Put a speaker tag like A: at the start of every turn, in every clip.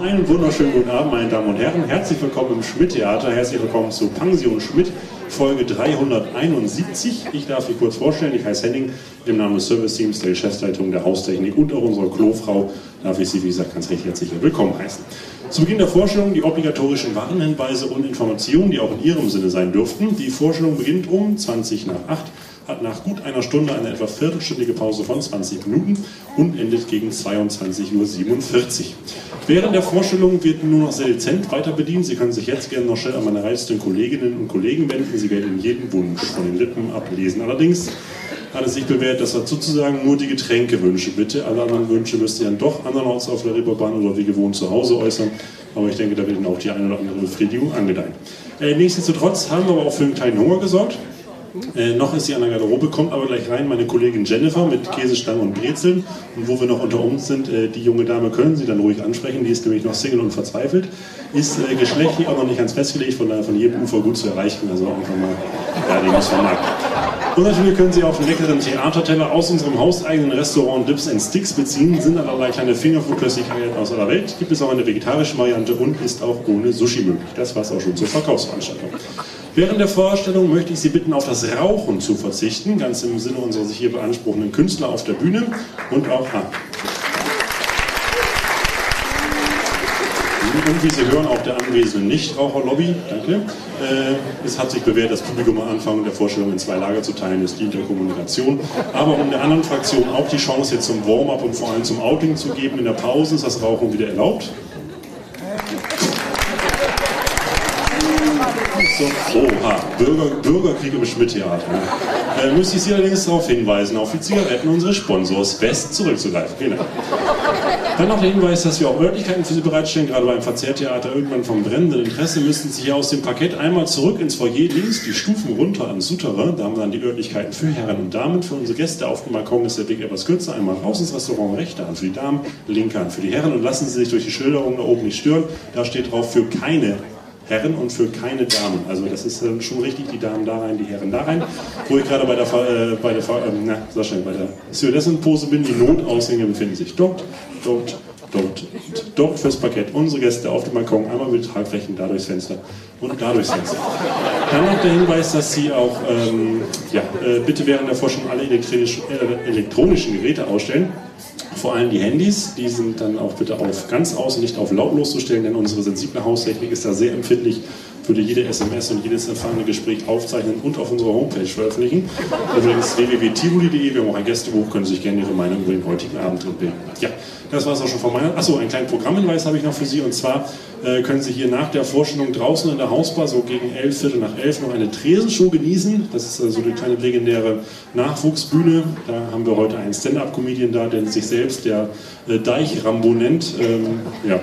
A: Einen wunderschönen guten Abend, meine Damen und Herren. Herzlich willkommen im Schmidt-Theater. Herzlich willkommen zu Pension Schmidt, Folge 371. Ich darf mich kurz vorstellen. Ich heiße Henning. Im Namen des Service-Teams, der Geschäftsleitung, der Haustechnik und auch unserer Klofrau darf ich Sie, wie gesagt, ganz recht herzlich willkommen heißen. Zu Beginn der Vorstellung die obligatorischen Warnhinweise und Informationen, die auch in Ihrem Sinne sein dürften. Die Vorstellung beginnt um 20 nach 8 hat nach gut einer Stunde eine etwa viertelstündige Pause von 20 Minuten und endet gegen 22.47 Uhr. Während der Vorstellung wird nur noch sehr dezent weiter bedient. Sie können sich jetzt gerne noch schnell an meine reizenden Kolleginnen und Kollegen wenden. Sie werden jeden Wunsch von den Lippen ablesen. Allerdings hat es sich bewährt, dass wir sozusagen nur die Getränkewünsche bitte. Alle anderen Wünsche müsst ihr dann doch andernorts auf der Reeperbahn oder wie gewohnt zu Hause äußern. Aber ich denke, da wird Ihnen auch die eine oder andere Befriedigung angedeihen. Äh, nichtsdestotrotz haben wir aber auch für einen kleinen Hunger gesorgt. Äh, noch ist sie an der Garderobe, kommt aber gleich rein meine Kollegin Jennifer mit Käsestangen und Brezeln. Und wo wir noch unter uns sind, äh, die junge Dame können Sie dann ruhig ansprechen, die ist nämlich noch Single und verzweifelt. Ist äh, geschlechtlich auch noch nicht ganz festgelegt, von daher von jedem Ufer gut zu erreichen. Also einfach mal, ja, den muss man Und natürlich können Sie auch einen leckeren Theaterteller aus unserem hauseigenen Restaurant Dips and Sticks beziehen. Sind allerlei kleine Fingerfood-Köstlichkeiten aus aller Welt. Gibt es auch eine vegetarische Variante und ist auch ohne Sushi möglich. Das war es auch schon zur Verkaufsveranstaltung. Während der Vorstellung möchte ich Sie bitten, auf das Rauchen zu verzichten, ganz im Sinne unserer sich hier beanspruchenden Künstler auf der Bühne und auch. Ah. Und wie Sie hören, auch der anwesenden Nichtraucherlobby, danke. Äh, es hat sich bewährt, das Publikum am Anfang der Vorstellung in zwei Lager zu teilen, das dient der Kommunikation. Aber um der anderen Fraktion auch die Chance jetzt zum Warm-up und vor allem zum Outing zu geben, in der Pause ist das Rauchen wieder erlaubt. So, oha, Bürger, Bürgerkrieg im Schmidt-Theater. Äh, müsste ich Sie allerdings darauf hinweisen, auf die Zigaretten unseres Sponsors West zurückzugreifen. Vielen. Dann noch der Hinweis, dass wir auch Örtlichkeiten für Sie bereitstellen, gerade beim Verzehrtheater. Irgendwann vom brennenden Interesse müssten Sie hier aus dem Parkett einmal zurück ins Foyer links, die Stufen runter ans Souterrain. Da haben wir dann die Örtlichkeiten für Herren und Damen. Für unsere Gäste auf dem Balkon ist der Weg etwas kürzer. Einmal raus ins Restaurant, rechte Hand für die Damen, linke Hand für die Herren. Und lassen Sie sich durch die Schilderung da oben nicht stören. Da steht drauf, für keine Herren und für keine Damen. Also das ist äh, schon richtig, die Damen da rein, die Herren da rein. Wo ich gerade bei der, äh, bei der, äh, na, sag schnell, bei der Stewardessen-Pose bin, die Notausgänge befinden sich dort, dort, dort, dort fürs Parkett. Unsere Gäste auf dem Balkon, einmal mit Tragflächen da durchs Fenster und da durchs Fenster. Dann noch der Hinweis, dass Sie auch ähm, ja, äh, bitte während der Forschung alle elektronisch, äh, elektronischen Geräte ausstellen vor allem die Handys, die sind dann auch bitte auf ganz aus und nicht auf lautlos zu stellen, denn unsere sensible Haustechnik ist da sehr empfindlich, würde jede SMS und jedes erfahrene Gespräch aufzeichnen und auf unserer Homepage veröffentlichen. Übrigens www.tivoli.de, wir haben auch ein Gästebuch, können Sie sich gerne Ihre Meinung über den heutigen Abend drin bilden. Ja, das war es auch schon von meiner. Achso, einen kleinen Programmhinweis habe ich noch für Sie und zwar äh, können Sie hier nach der Vorstellung draußen in der Hausbar so gegen elf, Viertel nach elf noch eine Tresenshow genießen. Das ist äh, so eine kleine legendäre Nachwuchsbühne. Da haben wir heute einen Stand-Up-Comedian da, der sich selbst der äh, Deich-Rambo nennt. Ähm, ja.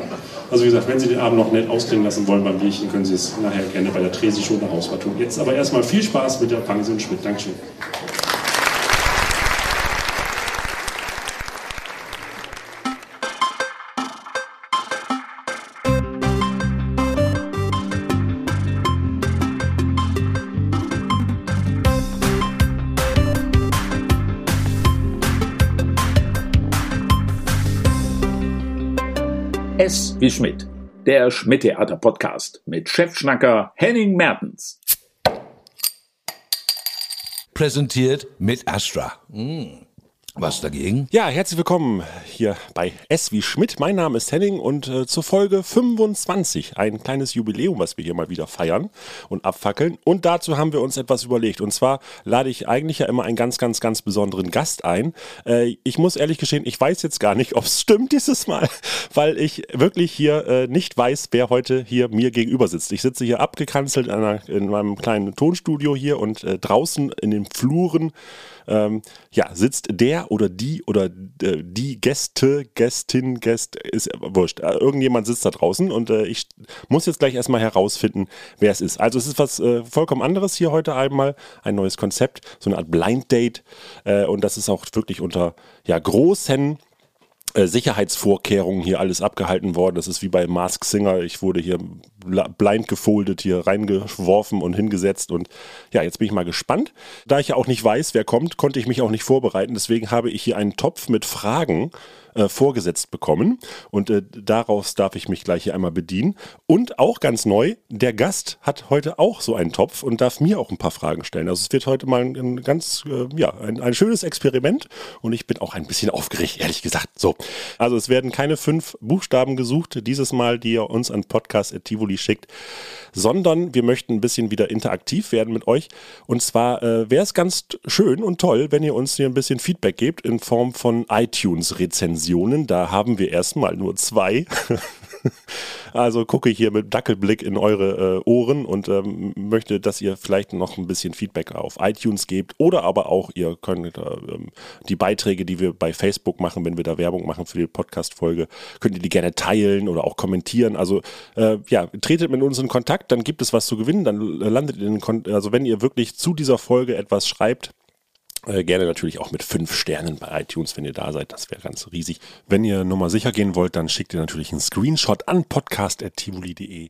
A: Also wie gesagt, wenn Sie den Abend noch nett ausklingen lassen wollen beim Bierchen, können Sie es nachher gerne bei der Tresenshow in der Hausbar tun. Jetzt aber erstmal viel Spaß mit der Pension Schmidt. Dankeschön.
B: Wie Schmidt, der Schmidt-Theater-Podcast mit Chefschnacker Henning Mertens.
C: Präsentiert mit Astra. Mm. Was dagegen?
A: Ja, herzlich willkommen hier bei S wie Schmidt. Mein Name ist Henning und äh, zur Folge 25, ein kleines Jubiläum, was wir hier mal wieder feiern und abfackeln. Und dazu haben wir uns etwas überlegt. Und zwar lade ich eigentlich ja immer einen ganz, ganz, ganz besonderen Gast ein. Äh, ich muss ehrlich gestehen, ich weiß jetzt gar nicht, ob es stimmt dieses Mal, weil ich wirklich hier äh, nicht weiß, wer heute hier mir gegenüber sitzt. Ich sitze hier abgekanzelt in, einer, in meinem kleinen Tonstudio hier und äh, draußen in den Fluren ähm, ja, sitzt der oder die oder äh, die Gäste, Gästin, Gäst, ist wurscht. Äh, irgendjemand sitzt da draußen und äh, ich muss jetzt gleich erstmal herausfinden, wer es ist. Also es ist was äh, vollkommen anderes hier heute einmal, ein neues Konzept, so eine Art Blind Date äh, und das ist auch wirklich unter ja, großen Sicherheitsvorkehrungen hier alles abgehalten worden. Das ist wie bei Mask Singer. Ich wurde hier blind gefoldet, hier reingeworfen und hingesetzt. Und ja, jetzt bin ich mal gespannt. Da ich ja auch nicht weiß, wer kommt, konnte ich mich auch nicht vorbereiten. Deswegen habe ich hier einen Topf mit Fragen äh, vorgesetzt bekommen. Und äh, daraus darf ich mich gleich hier einmal bedienen. Und auch ganz neu, der Gast hat heute auch so einen Topf und darf mir auch ein paar Fragen stellen. Also es wird heute mal ein, ein ganz, äh, ja, ein, ein schönes Experiment. Und ich bin auch ein bisschen aufgeregt, ehrlich gesagt. So. Also es werden keine fünf Buchstaben gesucht, dieses Mal, die ihr uns an Podcast.tivoli schickt, sondern wir möchten ein bisschen wieder interaktiv werden mit euch. Und zwar äh, wäre es ganz schön und toll, wenn ihr uns hier ein bisschen Feedback gebt in Form von iTunes-Rezensionen. Da haben wir erstmal nur zwei. Also gucke ich hier mit Dackelblick in eure äh, Ohren und ähm, möchte, dass ihr vielleicht noch ein bisschen Feedback auf iTunes gebt oder aber auch, ihr könnt äh, die Beiträge, die wir bei Facebook machen, wenn wir da Werbung machen für die Podcast-Folge, könnt ihr die gerne teilen oder auch kommentieren. Also äh, ja, tretet mit uns in Kontakt, dann gibt es was zu gewinnen, dann landet ihr in Kon also wenn ihr wirklich zu dieser Folge etwas schreibt, äh, gerne natürlich auch mit fünf Sternen bei iTunes, wenn ihr da seid. Das wäre ganz riesig. Wenn ihr nochmal sicher gehen wollt, dann schickt ihr natürlich einen Screenshot an podcast.tivoli.de.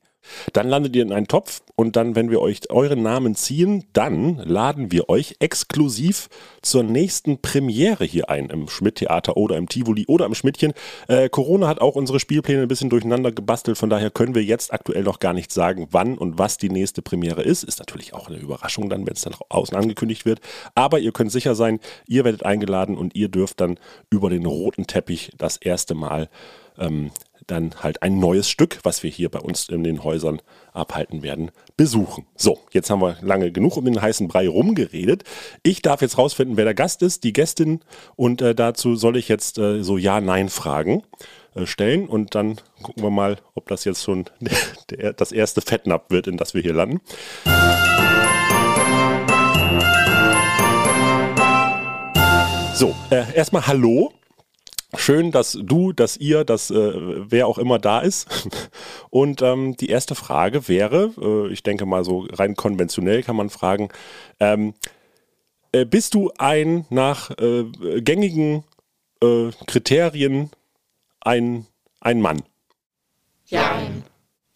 A: Dann landet ihr in einen Topf und dann, wenn wir euch euren Namen ziehen, dann laden wir euch exklusiv zur nächsten Premiere hier ein im Schmidt-Theater oder im Tivoli oder im Schmidtchen. Äh, Corona hat auch unsere Spielpläne ein bisschen durcheinander gebastelt, von daher können wir jetzt aktuell noch gar nicht sagen, wann und was die nächste Premiere ist. Ist natürlich auch eine Überraschung dann, wenn es dann außen angekündigt wird. Aber ihr könnt sicher sein, ihr werdet eingeladen und ihr dürft dann über den roten Teppich das erste Mal ähm, dann halt ein neues Stück, was wir hier bei uns in den Häusern abhalten werden, besuchen. So, jetzt haben wir lange genug um den heißen Brei rumgeredet. Ich darf jetzt rausfinden, wer der Gast ist, die Gästin und äh, dazu soll ich jetzt äh, so Ja-Nein-Fragen äh, stellen und dann gucken wir mal, ob das jetzt schon der, das erste Fettnapf wird, in das wir hier landen. So, äh, erstmal Hallo. Schön, dass du, dass ihr, dass äh, wer auch immer da ist. Und ähm, die erste Frage wäre, äh, ich denke mal so rein konventionell kann man fragen, ähm, äh, bist du ein nach äh, gängigen äh, Kriterien ein, ein Mann?
D: Ja.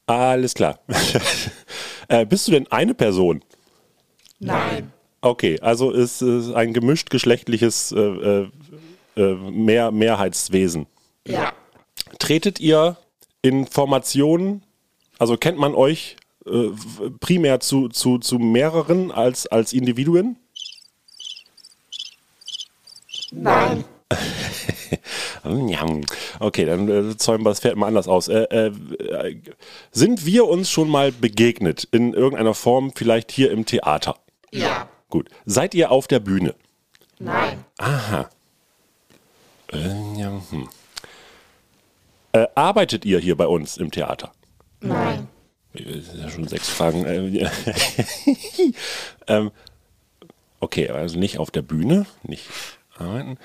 A: Alles klar. Äh, bist du denn eine Person?
D: Nein.
A: Okay, also ist es ein gemischt geschlechtliches äh, Mehr Mehrheitswesen.
D: Ja.
A: Tretet ihr in Formationen, also kennt man euch äh, primär zu, zu, zu mehreren als, als Individuen?
D: Nein.
A: Okay, dann äh, zäumen wir das Pferd mal anders aus. Äh, äh, sind wir uns schon mal begegnet in irgendeiner Form, vielleicht hier im Theater?
D: Ja.
A: Gut. Seid ihr auf der Bühne?
D: Nein.
A: Aha. Äh, ja, hm. äh, arbeitet ihr hier bei uns im Theater?
D: Nein.
A: Das sind ja schon sechs Fragen. Äh, ähm, okay, also nicht auf der Bühne, nicht arbeiten.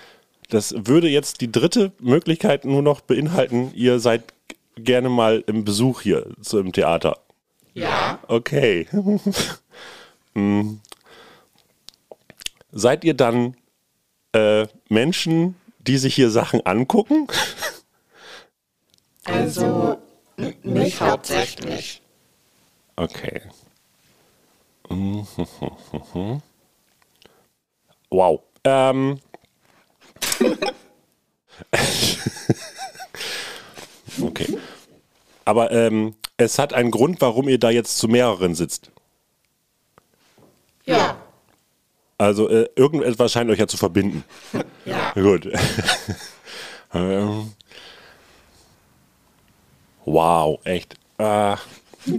A: Das würde jetzt die dritte Möglichkeit nur noch beinhalten, ihr seid gerne mal im Besuch hier so im Theater.
D: Ja.
A: Okay. Hm. Seid ihr dann äh, Menschen, die sich hier Sachen angucken?
D: Also nicht hauptsächlich.
A: Okay. Wow. Ähm. okay. Aber ähm, es hat einen Grund, warum ihr da jetzt zu mehreren sitzt.
D: Ja.
A: Also äh, irgendetwas scheint euch ja zu verbinden.
D: Ja.
A: Gut. ähm. Wow, echt. Äh.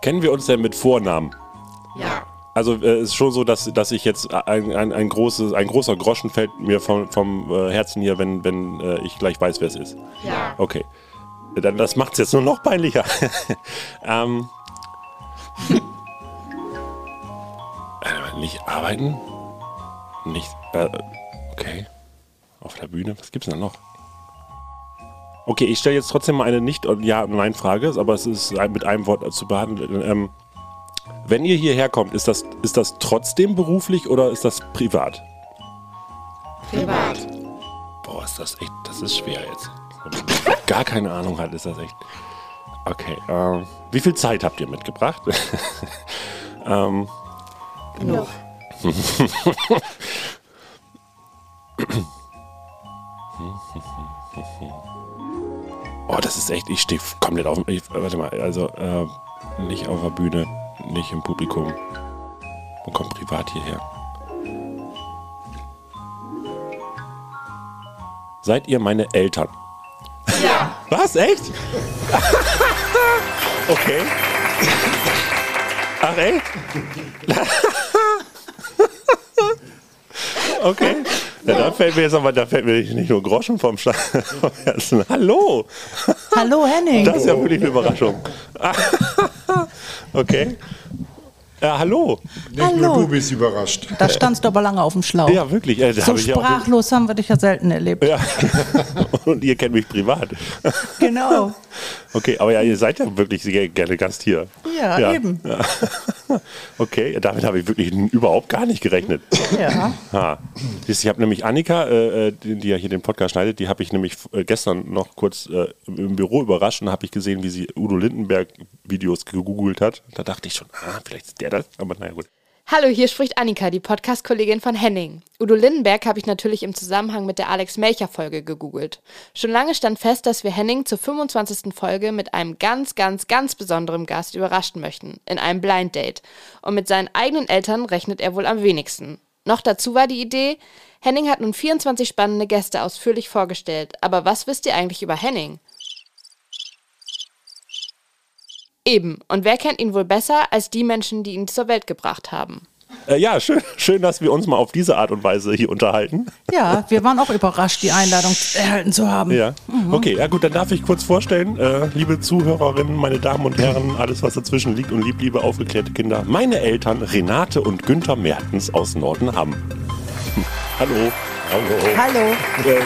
A: Kennen wir uns denn mit Vornamen?
D: Ja.
A: Also äh, es ist schon so, dass, dass ich jetzt ein, ein, ein, großes, ein großer Groschen fällt mir vom, vom äh, Herzen hier, wenn, wenn äh, ich gleich weiß, wer es ist.
D: Ja.
A: Okay. Dann, das macht es jetzt nur noch peinlicher. ähm. nicht arbeiten? Nicht. Äh, okay. Auf der Bühne. Was gibt's denn noch? Okay, ich stelle jetzt trotzdem mal eine Nicht- und Ja- und Nein-Frage, aber es ist mit einem Wort zu behandeln. Ähm, wenn ihr hierher kommt, ist das, ist das trotzdem beruflich oder ist das privat?
D: Privat.
A: Boah, ist das echt, das ist schwer jetzt. Wenn man Gar keine Ahnung hat, ist das echt. Okay, ähm, wie viel Zeit habt ihr mitgebracht? ähm,
D: Genug.
A: Oh, das ist echt, ich stehe komplett auf. Ich, warte mal, also äh, nicht auf der Bühne, nicht im Publikum. Man kommt privat hierher. Seid ihr meine Eltern?
D: Ja.
A: Was? Echt? okay. Ach, echt? okay. Ja, da fällt mir jetzt aber, da fällt mir nicht nur Groschen vom, vom Herzen. Hallo.
E: Hallo Henning.
A: Das ist ja wirklich eine Überraschung. okay. Ja, hallo.
F: Nicht
E: Hallo.
F: nur du bist überrascht.
E: Da standst du aber lange auf dem Schlauch.
A: Ja, wirklich. Äh, das
E: so
A: hab ich ja auch-
E: sprachlos haben wir dich ja selten erlebt.
A: Ja. Und ihr kennt mich privat.
E: Genau.
A: Okay, aber ja, ihr seid ja wirklich sehr gerne Gast hier.
E: Ja, eben.
A: Ja. Okay, damit habe ich wirklich überhaupt gar nicht gerechnet.
E: Ja.
A: Ha. Siehst du, Ich habe nämlich Annika, äh, äh, die, die ja hier den Podcast schneidet, die habe ich nämlich äh, gestern noch kurz äh, im im Büro überrascht und habe ich gesehen, wie sie Udo Lindenberg Videos gegoogelt hat. Da dachte ich schon, ah, vielleicht ist der das, aber naja gut.
G: Hallo, hier spricht Annika, die Podcast-Kollegin von Henning. Udo Lindenberg habe ich natürlich im Zusammenhang mit der Alex Melcher-Folge gegoogelt. Schon lange stand fest, dass wir Henning zur 25. Folge mit einem ganz, ganz, ganz besonderen Gast überraschen möchten. In einem Blind Date. Und mit seinen eigenen Eltern rechnet er wohl am wenigsten. Noch dazu war die Idee, Henning hat nun 24 spannende Gäste ausführlich vorgestellt. Aber was wisst ihr eigentlich über Henning? Eben. Und wer kennt ihn wohl besser als die Menschen, die ihn zur Welt gebracht haben?
A: Äh, ja, schön, schön, dass wir uns mal auf diese Art und Weise hier unterhalten.
E: Ja, wir waren auch überrascht, die Einladung erhalten zu haben.
A: Ja. Okay, ja gut, dann darf ich kurz vorstellen, äh, liebe Zuhörerinnen, meine Damen und Herren, alles was dazwischen liegt und lieb, liebe aufgeklärte Kinder, meine Eltern Renate und Günther Mertens aus Nordenham. Hallo. Hallo.
E: Hallo.
A: Äh,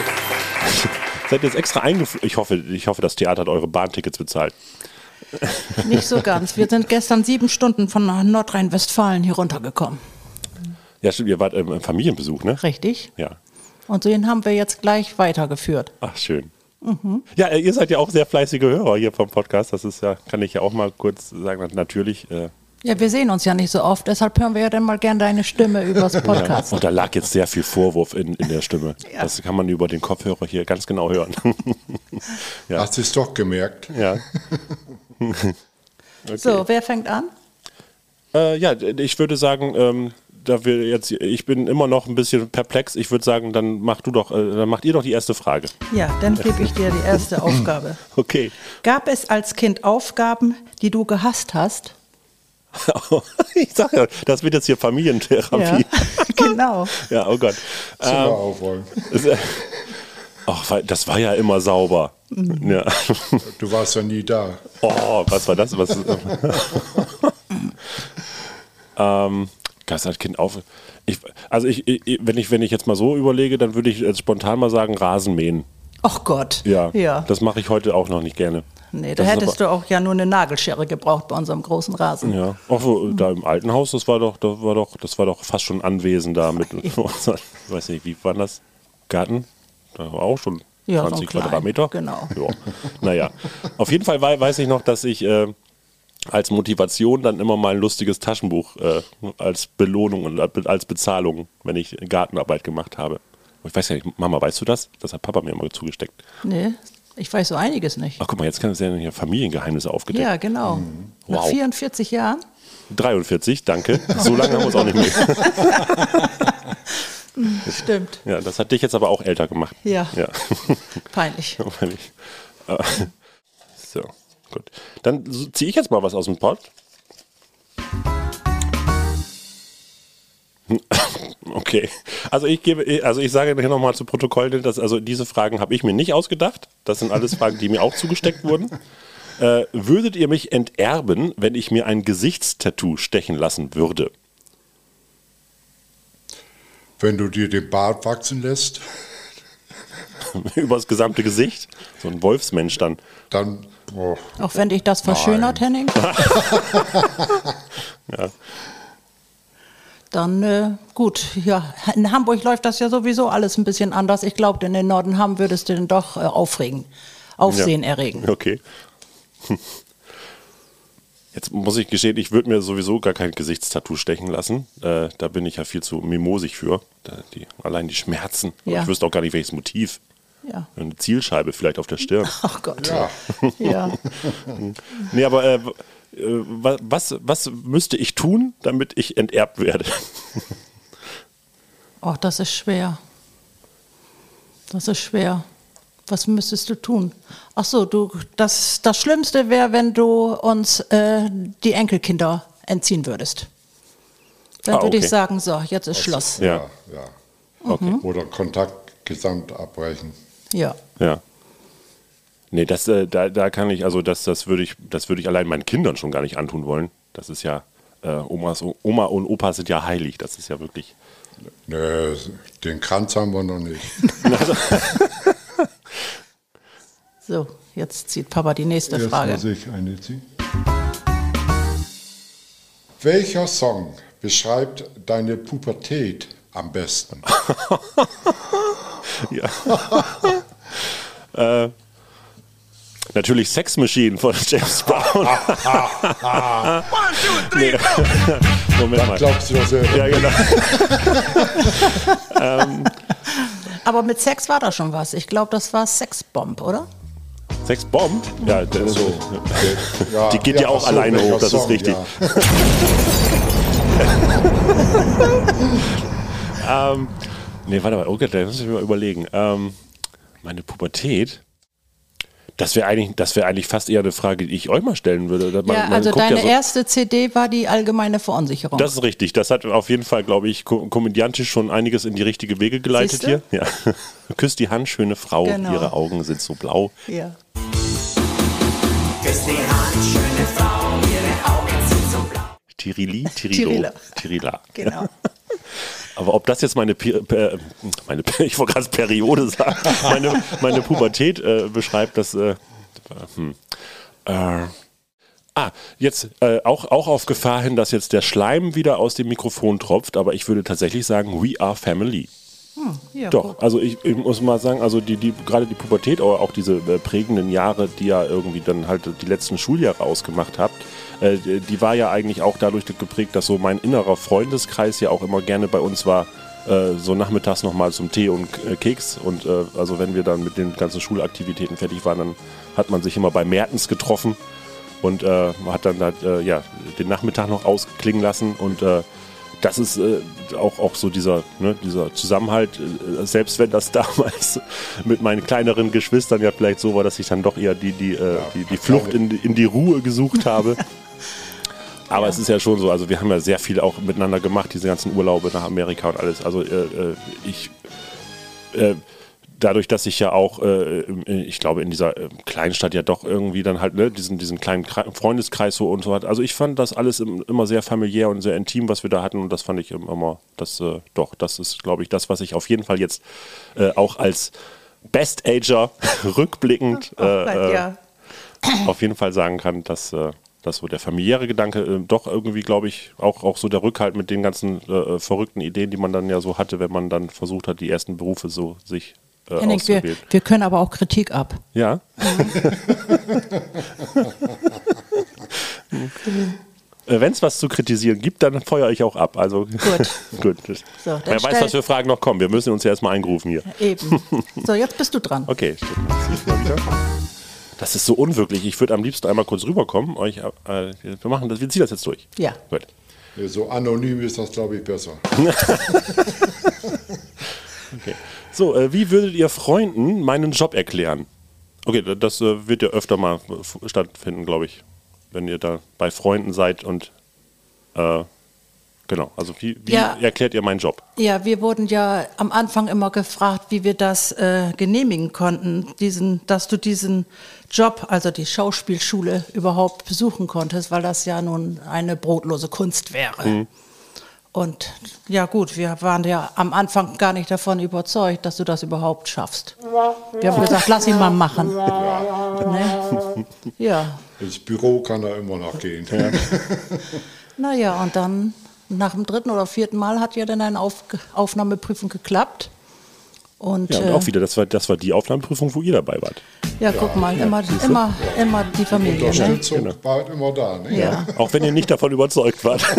A: seid ihr jetzt extra eingeflogen? Ich hoffe, ich hoffe, das Theater hat eure Bahntickets bezahlt.
E: Nicht so ganz. Wir sind gestern sieben Stunden von Nordrhein-Westfalen hier runtergekommen.
A: Ja, stimmt, ihr wart ähm, im Familienbesuch, ne?
E: Richtig.
A: Ja.
E: Und den haben wir jetzt gleich weitergeführt.
A: Ach, schön. Ja, äh, ihr seid ja auch sehr fleißige Hörer hier vom Podcast. Das ist ja, kann ich ja auch mal kurz sagen, natürlich. Äh,
E: Ja, wir sehen uns ja nicht so oft, deshalb hören wir ja dann mal gern deine Stimme übers Podcast.
A: Und da lag jetzt sehr viel Vorwurf in, in der Stimme.
E: Ja.
A: Das kann man über den Kopfhörer hier ganz genau hören. Ja.
F: Hast du es doch gemerkt?
A: ja.
E: So, wer fängt an?
A: Äh, ja, ich würde sagen, ähm, da wir jetzt, ich bin immer noch ein bisschen perplex. Ich würde sagen, dann mach du doch, äh, dann macht ihr doch die erste Frage.
E: Ja, dann gebe ich dir die erste Aufgabe.
A: Okay.
E: Gab es als Kind Aufgaben, die du gehasst hast?
A: ich sag ja, das wird jetzt hier Familientherapie.
E: genau.
A: Ja, oh Gott.
F: Zimmer aufräumen.
A: Ach, weil- das war ja immer sauber. Ja.
F: Du warst ja nie da.
A: Oh, was war das? Was, ähm, Geist als Kind auf. Ich, also ich, ich, wenn ich, wenn ich jetzt mal so überlege, dann würde ich jetzt spontan mal sagen, Rasenmähen.
E: Ach Gott.
A: Ja.
E: Ja.
A: Das mache ich heute auch noch nicht gerne.
E: nee, da
A: das
E: hättest du auch ja nur eine Nagelschere gebraucht bei unserem großen Rasen.
A: Ja. Auch so, da im alten Haus, das war doch, das war doch, das war doch fast schon Anwesen da mit. ich weiß nicht, wie war das? Garten? Auch schon
E: Ja, so
A: 20
E: klein,
A: Quadratmeter.
E: genau.
A: Ja. Naja. Auf jeden Fall wei- weiß ich noch, dass ich äh, als Motivation dann immer mal ein lustiges Taschenbuch äh, als Belohnung und als Bezahlung, wenn ich Gartenarbeit gemacht habe. Ich weiß ja nicht, Mama, weißt du das? Das hat Papa mir immer zugesteckt.
E: Nee, ich weiß so einiges nicht.
A: Ach guck mal, jetzt kann es ja hier Familiengeheimnisse aufgedeckt.
E: Ja, genau. Nach
A: Wow.
E: 44 Jahren?
A: 43, danke. So lange haben wir uns auch nicht mehr.
E: Stimmt.
A: Ja, das hat dich jetzt aber auch älter gemacht.
E: Ja.
A: Ja.
E: Peinlich.
A: Weil ich- äh, so, gut. Dann ziehe ich jetzt mal was aus dem Pott. Okay. Also ich gebe, also ich sage hier nochmal zu Protokoll, dass also diese Fragen habe ich mir nicht ausgedacht. Das sind alles Fragen, die mir auch zugesteckt wurden. Äh, würdet ihr mich enterben, wenn ich mir ein Gesichtstattoo stechen lassen würde?
F: Wenn du dir den Bart wachsen lässt,
A: Über das gesamte Gesicht? So ein Wolfsmensch dann.
F: dann. Oh,
E: Auch wenn dich das verschönert, Henning?
A: Ja.
E: Dann äh, gut, ja. In Hamburg läuft das ja sowieso alles ein bisschen anders. Ich glaube, in den Norden haben würdest du den doch äh, aufregen. Aufsehen
A: Ja.
E: erregen.
A: Okay. Jetzt muss ich gestehen, ich würde mir sowieso gar kein Gesichtstattoo stechen lassen. Äh, da bin ich ja viel zu mimosig für. Da, die, allein die Schmerzen.
E: Ja.
A: Ich wüsste auch gar nicht, welches Motiv.
E: Ja.
A: Eine Zielscheibe vielleicht auf der Stirn.
E: Ach Gott.
F: Ja,
E: Ja.
A: Nee, aber äh, äh, wa- was, was müsste ich tun, damit ich enterbt werde?
E: Oh, das ist schwer. Das ist schwer. Was müsstest du tun? Ach so, du, das, das Schlimmste wäre, wenn du uns äh, die Enkelkinder entziehen würdest. Dann
A: Ah,
E: würde
A: okay.
E: ich sagen, so, jetzt ist Schluss.
A: Ja.
F: ja, ja.
A: Okay.
F: Oder Kontakt gesamt abbrechen.
E: Ja.
A: Ja. Nee, das, äh, da, da kann ich, also das, das würde ich, das würde ich allein meinen Kindern schon gar nicht antun wollen. Das ist ja, äh, Omas, Oma und Opa sind ja heilig. Das ist ja wirklich.
F: Nö, den Kranz haben wir noch nicht.
E: So, jetzt zieht Papa die nächste
F: Jetzt
E: Frage.
F: muss ich eine ziehen. Welcher Song beschreibt deine Pubertät am besten?
A: Ja. äh, natürlich Sex Machine von James Brown. nee. Moment mal.
F: Glaubst du das selber?
A: Ja, genau.
E: Aber mit Sex war da schon was. Ich glaube, das war Sexbomb, oder?
A: Sex Bomb? Ja, der,
F: So. Ja,
A: Die geht ja auch
F: ach so,
A: alleine hoch, das ist
F: Song,
A: richtig.
F: Ja.
A: ähm, nee, warte mal, okay, da muss ich mir mal überlegen. Ähm, meine Pubertät. Das wäre eigentlich, das wäre eigentlich fast eher eine Frage, die ich euch mal stellen würde. Man-
E: ja,
A: man
E: also deine
A: so-
E: erste CD war die allgemeine Verunsicherung.
A: Das ist richtig. Das hat auf jeden Fall, glaube ich, ko komödiantisch schon einiges in die richtige Wege geleitet
E: Siehste?
A: hier. Ja. Küsst die Hand, schöne Frau,
E: Genau.
A: ihre Augen sind so blau.
E: ja.
A: Tirili, Tirilo,
E: Tirila.
A: Tirila.
E: Genau.
A: Aber ob das jetzt meine, per, meine ich wollte gerade Periode sagen, meine, meine Pubertät äh, beschreibt, das äh, hm. äh, Ah, jetzt äh, auch, auch auf Gefahr hin, dass jetzt der Schleim wieder aus dem Mikrofon tropft, aber ich würde tatsächlich sagen, we are family.
E: Ja,
A: Doch, also ich, ich muss mal sagen, also die, die, gerade die Pubertät, aber auch diese äh, prägenden Jahre, die ja irgendwie dann halt die letzten Schuljahre ausgemacht habt, äh, die war ja eigentlich auch dadurch geprägt, dass so mein innerer Freundeskreis ja auch immer gerne bei uns war, äh, so nachmittags nochmal zum Tee und äh, Keks. Und also wenn wir dann mit den ganzen Schulaktivitäten fertig waren, dann hat man sich immer bei Mertens getroffen und hat dann halt, ja, den Nachmittag noch ausklingen lassen und das ist äh, auch, auch so dieser, ne, dieser Zusammenhalt, äh, selbst wenn das damals mit meinen kleineren Geschwistern ja vielleicht so war, dass ich dann doch eher die, die, äh, die, die Flucht in, in die Ruhe gesucht habe. Aber es ist ja schon so, also wir haben ja sehr viel auch miteinander gemacht, diese ganzen Urlaube nach Amerika und alles. Also äh, äh, ich, äh, dadurch, dass ich ja auch, äh, ich glaube, in dieser äh, Kleinstadt ja doch irgendwie dann halt ne, diesen, diesen kleinen Kre Freundeskreis so und so hat. Also ich fand das alles im, immer sehr familiär und sehr intim, was wir da hatten und das fand ich immer, das äh, doch, das ist, glaube ich, das, was ich auf jeden Fall jetzt auch als Best Ager rückblickend äh,
E: ja.
A: auf jeden Fall sagen kann, dass, dass so der familiäre Gedanke äh, doch irgendwie, glaube ich, auch, auch so der Rückhalt mit den ganzen äh, verrückten Ideen, die man dann ja so hatte, wenn man dann versucht hat, die ersten Berufe so sich äh,
E: Henning, wir, wir können aber auch Kritik ab.
A: Ja. Äh, Wenn es was zu kritisieren gibt, dann feuere ich auch ab. Also gut. gut.
E: So,
A: Wer weiß, was für Fragen noch kommen. Wir müssen uns ja erstmal eingerufen hier.
E: Eben. So, jetzt bist du dran.
A: Okay, stimmt. Das ist so unwirklich. Ich würde am liebsten einmal kurz rüberkommen. Euch, äh, wir machen das, wir ziehen das jetzt durch.
E: Ja.
A: Gut.
F: So anonym ist das, glaube ich, besser.
A: So, äh, wie würdet ihr Freunden meinen Job erklären? Okay, da- das äh, wird ja öfter mal äh, stattfinden, glaube ich, wenn ihr da bei Freunden seid und äh, genau. Also wie, wie
E: Ja.
A: erklärt ihr meinen Job?
E: Ja, wir wurden ja am Anfang immer gefragt, wie wir das äh, genehmigen konnten, diesen, dass du diesen Job, also die Schauspielschule, überhaupt besuchen konntest, weil das ja nun eine brotlose Kunst wäre. Und ja gut, wir waren ja am Anfang gar nicht davon überzeugt, dass du das überhaupt schaffst. Wir haben gesagt, lass ihn mal machen. Ne? Ja,
F: Ins Büro kann er immer noch gehen.
E: naja, und dann nach dem dritten oder vierten Mal hat ja dann eine Auf Aufnahmeprüfung geklappt. Und,
A: Ja, und
E: äh,
A: auch wieder, das war, das war die Aufnahmeprüfung, wo ihr dabei wart.
E: ja, guck mal, immer, immer, immer die Familie. Ne?
F: Unterstützung war halt immer da. Ne?
E: Ja.
A: Auch wenn ihr nicht davon überzeugt wart.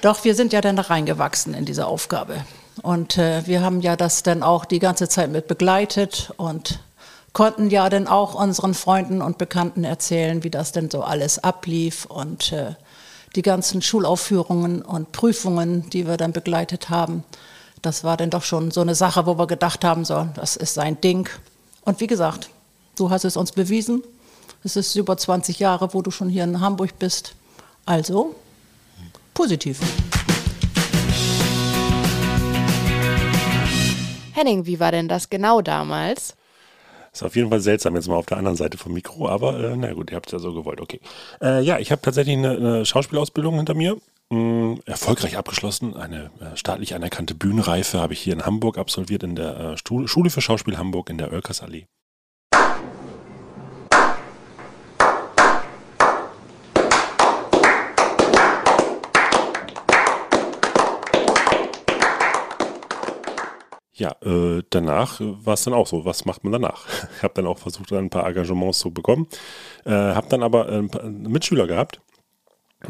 E: Doch, wir sind ja dann da reingewachsen in diese Aufgabe. Und äh, wir haben ja das dann auch die ganze Zeit mit begleitet und konnten ja dann auch unseren Freunden und Bekannten erzählen, wie das denn so alles ablief und äh, die ganzen Schulaufführungen und Prüfungen, die wir dann begleitet haben. Das war dann doch schon so eine Sache, wo wir gedacht haben, so, das ist sein Ding. Und wie gesagt, du hast es uns bewiesen. Es ist über 20 Jahre, wo du schon hier in Hamburg bist. Also positiv.
G: Henning, wie war denn das genau damals?
A: Ist auf jeden Fall seltsam, jetzt mal auf der anderen Seite vom Mikro, aber äh, na gut, ihr habt es ja so gewollt, okay. Äh, ja, ich habe tatsächlich eine, eine Schauspielausbildung hinter mir. Mh, erfolgreich abgeschlossen. Eine äh, staatlich anerkannte Bühnenreife habe ich hier in Hamburg absolviert, in der äh, Schule für Schauspiel Hamburg in der Oelkersallee. Ja, äh, danach war es dann auch so. Was macht man danach? Ich habe dann auch versucht, ein paar Engagements zu bekommen. Äh, habe dann aber paar Mitschüler gehabt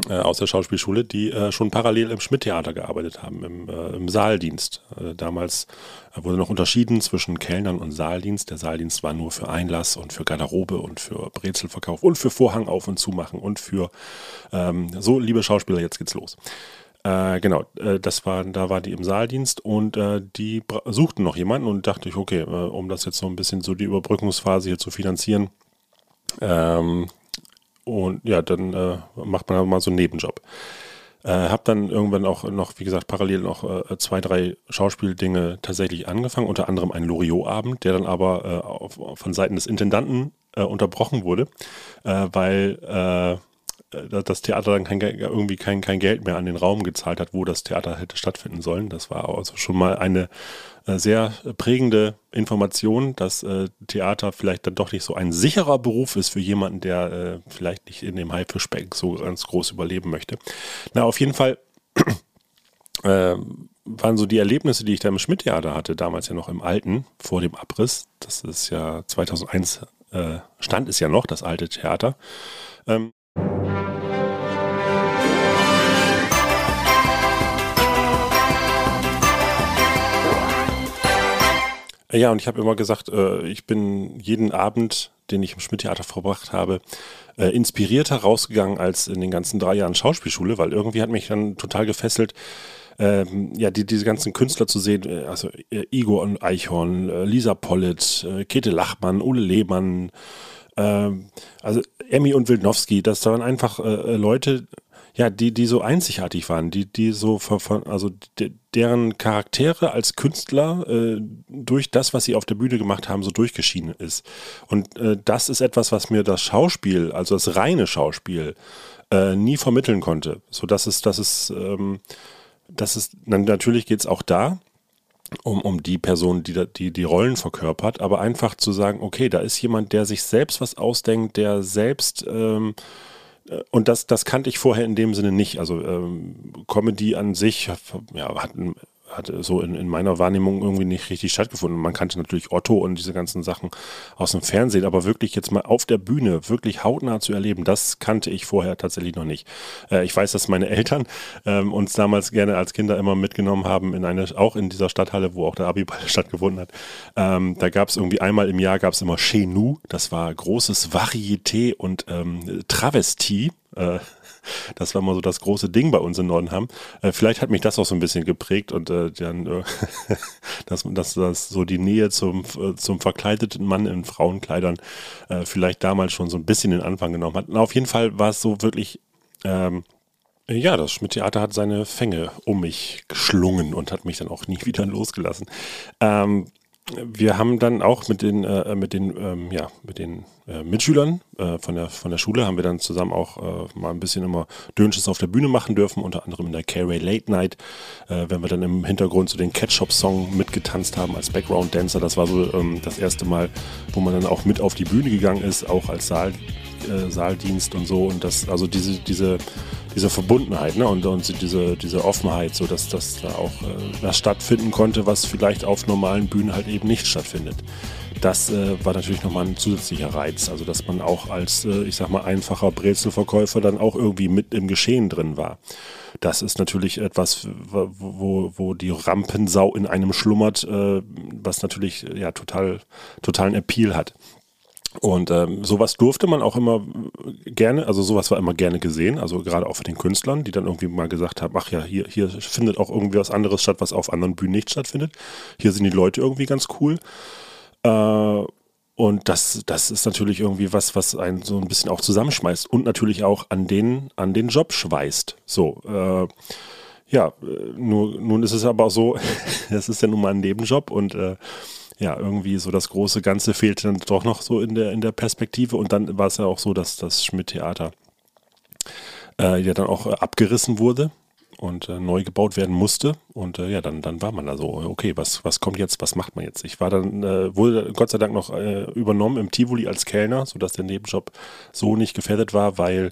A: äh, aus der Schauspielschule, die äh, schon parallel im Schmidt-Theater gearbeitet haben, im, äh, im Saaldienst. Äh, damals äh, wurde noch unterschieden zwischen Kellnern und Saaldienst. Der Saaldienst war nur für Einlass und für Garderobe und für Brezelverkauf und für Vorhang auf und zumachen und für ähm, so, liebe Schauspieler, jetzt geht's los. Äh, genau, äh, das war, da war die im Saaldienst und äh, die suchten noch jemanden und dachte ich, okay, äh, um das jetzt so ein bisschen so die Überbrückungsphase hier zu finanzieren, ähm, und ja, dann äh, macht man mal so einen Nebenjob. Äh, hab dann irgendwann auch noch, wie gesagt, parallel noch äh, zwei, drei Schauspieldinge tatsächlich angefangen, unter anderem ein Loriot-Abend, der dann aber äh, auf, von Seiten des Intendanten äh, unterbrochen wurde, weil das Theater dann kein, irgendwie kein, kein Geld mehr an den Raum gezahlt hat, wo das Theater hätte stattfinden sollen. Das war also schon mal eine äh, sehr prägende Information, dass äh, Theater vielleicht dann doch nicht so ein sicherer Beruf ist für jemanden, der äh, vielleicht nicht in dem Haifischbecken so ganz groß überleben möchte. Na, auf jeden Fall äh, waren so die Erlebnisse, die ich da im Schmidt-Theater hatte, damals ja noch im Alten, vor dem Abriss. Das ist ja 2001 äh, stand es ja noch, das alte Theater. Ähm, Ja, und ich habe immer gesagt, äh, ich bin jeden Abend, den ich im Schmidt-Theater verbracht habe, äh, inspirierter rausgegangen als in den ganzen drei Jahren Schauspielschule, weil irgendwie hat mich dann total gefesselt, ähm, ja, die, diese ganzen Künstler zu sehen, äh, also äh, Igor und Eichhorn, äh, Lisa Pollitt, äh, Käthe Lachmann, Ole Lehmann, ähm, also Emmy und Wildnowski, das waren einfach äh, Leute, ja, die, die so einzigartig waren, die, die so, ver- also de, deren Charaktere als Künstler äh, durch das, was sie auf der Bühne gemacht haben, so durchgeschieden ist. Und äh, das ist etwas, was mir das Schauspiel, also das reine Schauspiel, äh, nie vermitteln konnte. So dass es, dass es, ähm, dass es, na, natürlich geht es auch da, um, um die Person, die, die die Rollen verkörpert, aber einfach zu sagen, okay, da ist jemand, der sich selbst was ausdenkt, der selbst ähm, äh, und das, das kannte ich vorher in dem Sinne nicht. Also ähm, Comedy an sich ja, hat, hat so in, in meiner Wahrnehmung irgendwie nicht richtig stattgefunden. Man kannte natürlich Otto und diese ganzen Sachen aus dem Fernsehen, aber wirklich jetzt mal auf der Bühne, wirklich hautnah zu erleben, das kannte ich vorher tatsächlich noch nicht. Äh, ich weiß, dass meine Eltern ähm, uns damals gerne als Kinder immer mitgenommen haben in eine, auch in dieser Stadthalle, wo auch der Abiball stattgefunden hat. Ähm, da gab es irgendwie einmal im Jahr gab es immer Chez nous, das war großes Varieté und ähm, Travestie. Äh, das war mal so das große Ding bei uns in Nordenham. Äh, vielleicht hat mich das auch so ein bisschen geprägt und äh, dann, äh, dass, dass das so die Nähe zum, äh, zum verkleideten Mann in Frauenkleidern äh, vielleicht damals schon so ein bisschen den Anfang genommen hat. Und auf jeden Fall war es so wirklich, ähm, ja, das Schmidt-Theater hat seine Fänge um mich geschlungen und hat mich dann auch nie wieder losgelassen. Ähm, wir haben dann auch mit den, äh, mit den, ähm, ja, mit den äh, Mitschülern äh, von, der, von der Schule haben wir dann zusammen auch äh, mal ein bisschen immer Dönsches auf der Bühne machen dürfen, unter anderem in der K-Ray Late Night, äh, wenn wir dann im Hintergrund so den Ketchup-Song mitgetanzt haben als Background-Dancer. Das war so ähm, das erste Mal, wo man dann auch mit auf die Bühne gegangen ist, auch als Saal, äh, Saaldienst und so und das, also diese, diese, diese Verbundenheit ne? und, und diese, diese Offenheit, so dass das da auch äh, was stattfinden konnte, was vielleicht auf normalen Bühnen halt eben nicht stattfindet. Das äh, war natürlich nochmal ein zusätzlicher Reiz, also dass man auch als, äh, ich sag mal, einfacher Brezelverkäufer dann auch irgendwie mit im Geschehen drin war. Das ist natürlich etwas, wo, wo, wo die Rampensau in einem schlummert, äh, was natürlich ja total, totalen Appeal hat. Und ähm, sowas durfte man auch immer gerne, also sowas war immer gerne gesehen, also gerade auch von den Künstlern, die dann irgendwie mal gesagt haben, ach ja, hier, hier findet auch irgendwie was anderes statt, was auf anderen Bühnen nicht stattfindet. Hier sind die Leute irgendwie ganz cool. Äh, und das, das ist natürlich irgendwie was, was einen so ein bisschen auch zusammenschmeißt und natürlich auch an den, an den Job schweißt. So, äh, ja, nur, nun ist es aber so, das ist ja nun mal ein Nebenjob und äh, ja, irgendwie so das große Ganze fehlt dann doch noch so in der, in der Perspektive. Und dann war es ja auch so, dass das Schmidt-Theater äh, ja dann auch äh, abgerissen wurde und äh, neu gebaut werden musste. Und äh, ja, dann, dann war man da so, okay, was, was kommt jetzt, was macht man jetzt? Ich war dann, äh, wurde Gott sei Dank noch äh, übernommen im Tivoli als Kellner, sodass der Nebenjob so nicht gefährdet war, weil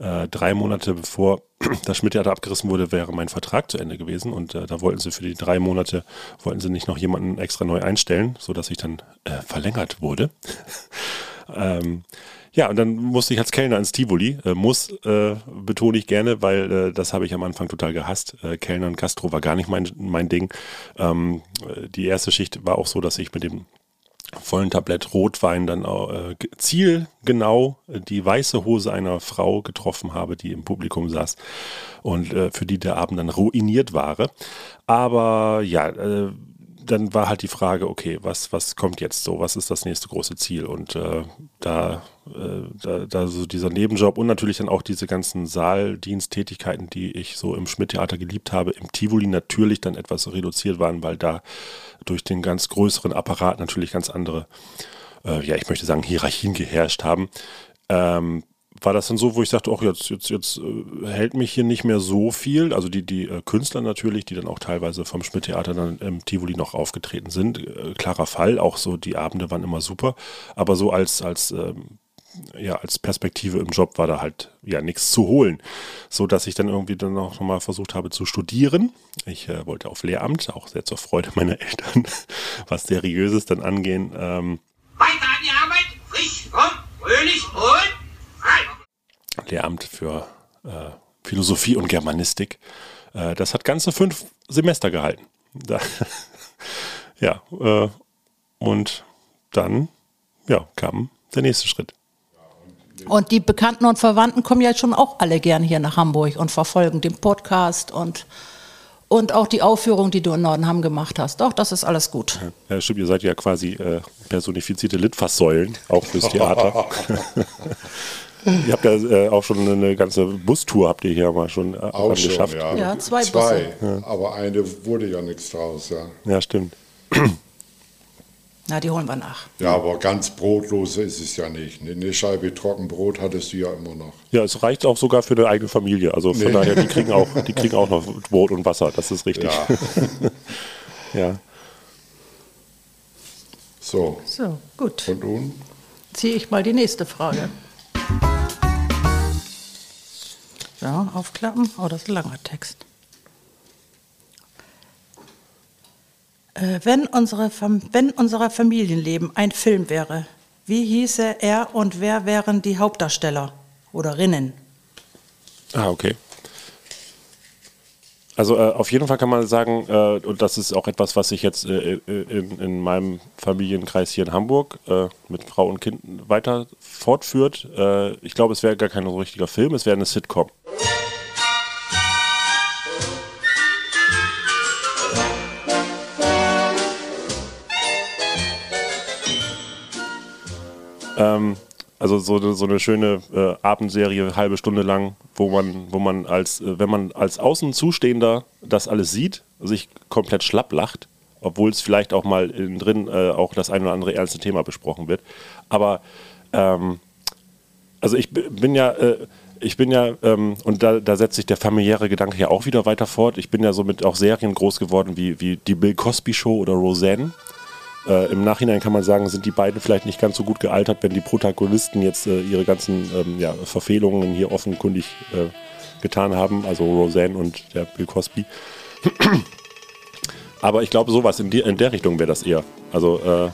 A: äh, drei Monate bevor das Schmidt-Theater abgerissen wurde, wäre mein Vertrag zu Ende gewesen. Und äh, da wollten sie für die drei Monate, wollten sie nicht noch jemanden extra neu einstellen, sodass ich dann verlängert wurde. ähm, ja, und dann musste ich als Kellner ins Tivoli. Äh, muss, äh, betone ich gerne, weil äh, das habe ich am Anfang total gehasst. Äh, Kellner und Gastro war gar nicht mein, mein Ding. Ähm, äh, die erste Schicht war auch so, dass ich mit dem vollen Tablett Rotwein dann äh, zielgenau die weiße Hose einer Frau getroffen habe, die im Publikum saß und äh, für die der Abend dann ruiniert war. Aber ja, äh, dann war halt die Frage, okay, was, was kommt jetzt so? Was ist das nächste große Ziel? Und äh, da, äh, da, da so dieser Nebenjob und natürlich dann auch diese ganzen Saaldiensttätigkeiten, die ich so im Schmidt-Theater geliebt habe, im Tivoli natürlich dann etwas reduziert waren, weil da durch den ganz größeren Apparat natürlich ganz andere, äh, ja, ich möchte sagen, Hierarchien geherrscht haben. Ähm, war das dann so, wo ich dachte, ach, jetzt, jetzt, jetzt äh, hält mich hier nicht mehr so viel. Also die, die äh, Künstler natürlich, die dann auch teilweise vom Schmidt-Theater dann im Tivoli noch aufgetreten sind. Äh, klarer Fall, auch so die Abende waren immer super. Aber so als, als, ähm, ja, als Perspektive im Job war da halt ja nichts zu holen. So dass ich dann irgendwie dann auch nochmal versucht habe zu studieren. Ich äh, wollte auf Lehramt, auch sehr zur Freude meiner Eltern, was Seriöses dann angehen. Ähm,
H: Weiter an die Arbeit, frisch, fromm, fröhlich und
A: Lehramt für äh, Philosophie und Germanistik. Äh, das hat ganze fünf Semester gehalten. Da, ja, äh, und dann ja, kam der nächste Schritt.
E: Und die Bekannten und Verwandten kommen ja schon auch alle gern hier nach Hamburg und verfolgen den Podcast und, und auch die Aufführung, die du in Nordenham gemacht hast. Doch, das ist alles gut.
A: Ja, stimmt, ihr seid ja quasi äh, personifizierte Litfaßsäulen, auch fürs Theater. Ihr habt ja äh, auch schon eine ganze Bustour, habt ihr hier mal schon äh,
F: Auch schon,
A: geschafft.
F: ja.
E: Ja, zwei
F: Zwei,
E: Busse.
F: aber eine wurde ja nichts draus, ja.
A: Ja, stimmt.
E: Na, die holen wir nach.
F: Ja, aber ganz brotlos ist es ja nicht. Eine Scheibe Trockenbrot hattest du ja immer noch.
A: Ja, es reicht auch sogar für eine eigene Familie. Also von
F: Nee.
A: daher, die kriegen auch, die kriegen auch noch Brot und Wasser. Das ist richtig.
F: Ja.
A: Ja.
F: So,
E: So, gut.
F: und nun?
E: Ziehe ich mal die nächste Frage. Ja, aufklappen. Oh, das ist ein langer Text. Äh, wenn, unsere wenn unser Familienleben ein Film wäre, wie hieße er und wer wären die Hauptdarsteller oder Rinnen?
A: Ah, okay. Also äh, auf jeden Fall kann man sagen, äh, und das ist auch etwas, was sich jetzt äh, in, in meinem Familienkreis hier in Hamburg äh, mit Frau und Kind weiter fortführt. Äh, ich glaube, es wäre gar kein so richtiger Film, es wäre eine Sitcom. Also so, so eine schöne äh, Abendserie, halbe Stunde lang, wo man, wo man als, äh, wenn man als Außenzustehender das alles sieht, sich komplett schlapp lacht, obwohl es vielleicht auch mal innen drin äh, auch das ein oder andere ernste Thema besprochen wird. Aber ähm, also ich bin ja, äh, ich bin ja, ähm, und da, da setzt sich der familiäre Gedanke ja auch wieder weiter fort. Ich bin ja so mit auch Serien groß geworden wie, wie die Bill Cosby Show oder Roseanne. Äh, Im Nachhinein kann man sagen, sind die beiden vielleicht nicht ganz so gut gealtert, wenn die Protagonisten jetzt äh, ihre ganzen ähm, ja, Verfehlungen hier offenkundig äh, getan haben, also Roseanne und der Bill Cosby. Aber ich glaube, sowas in, die, in der Richtung wäre das eher. Also äh,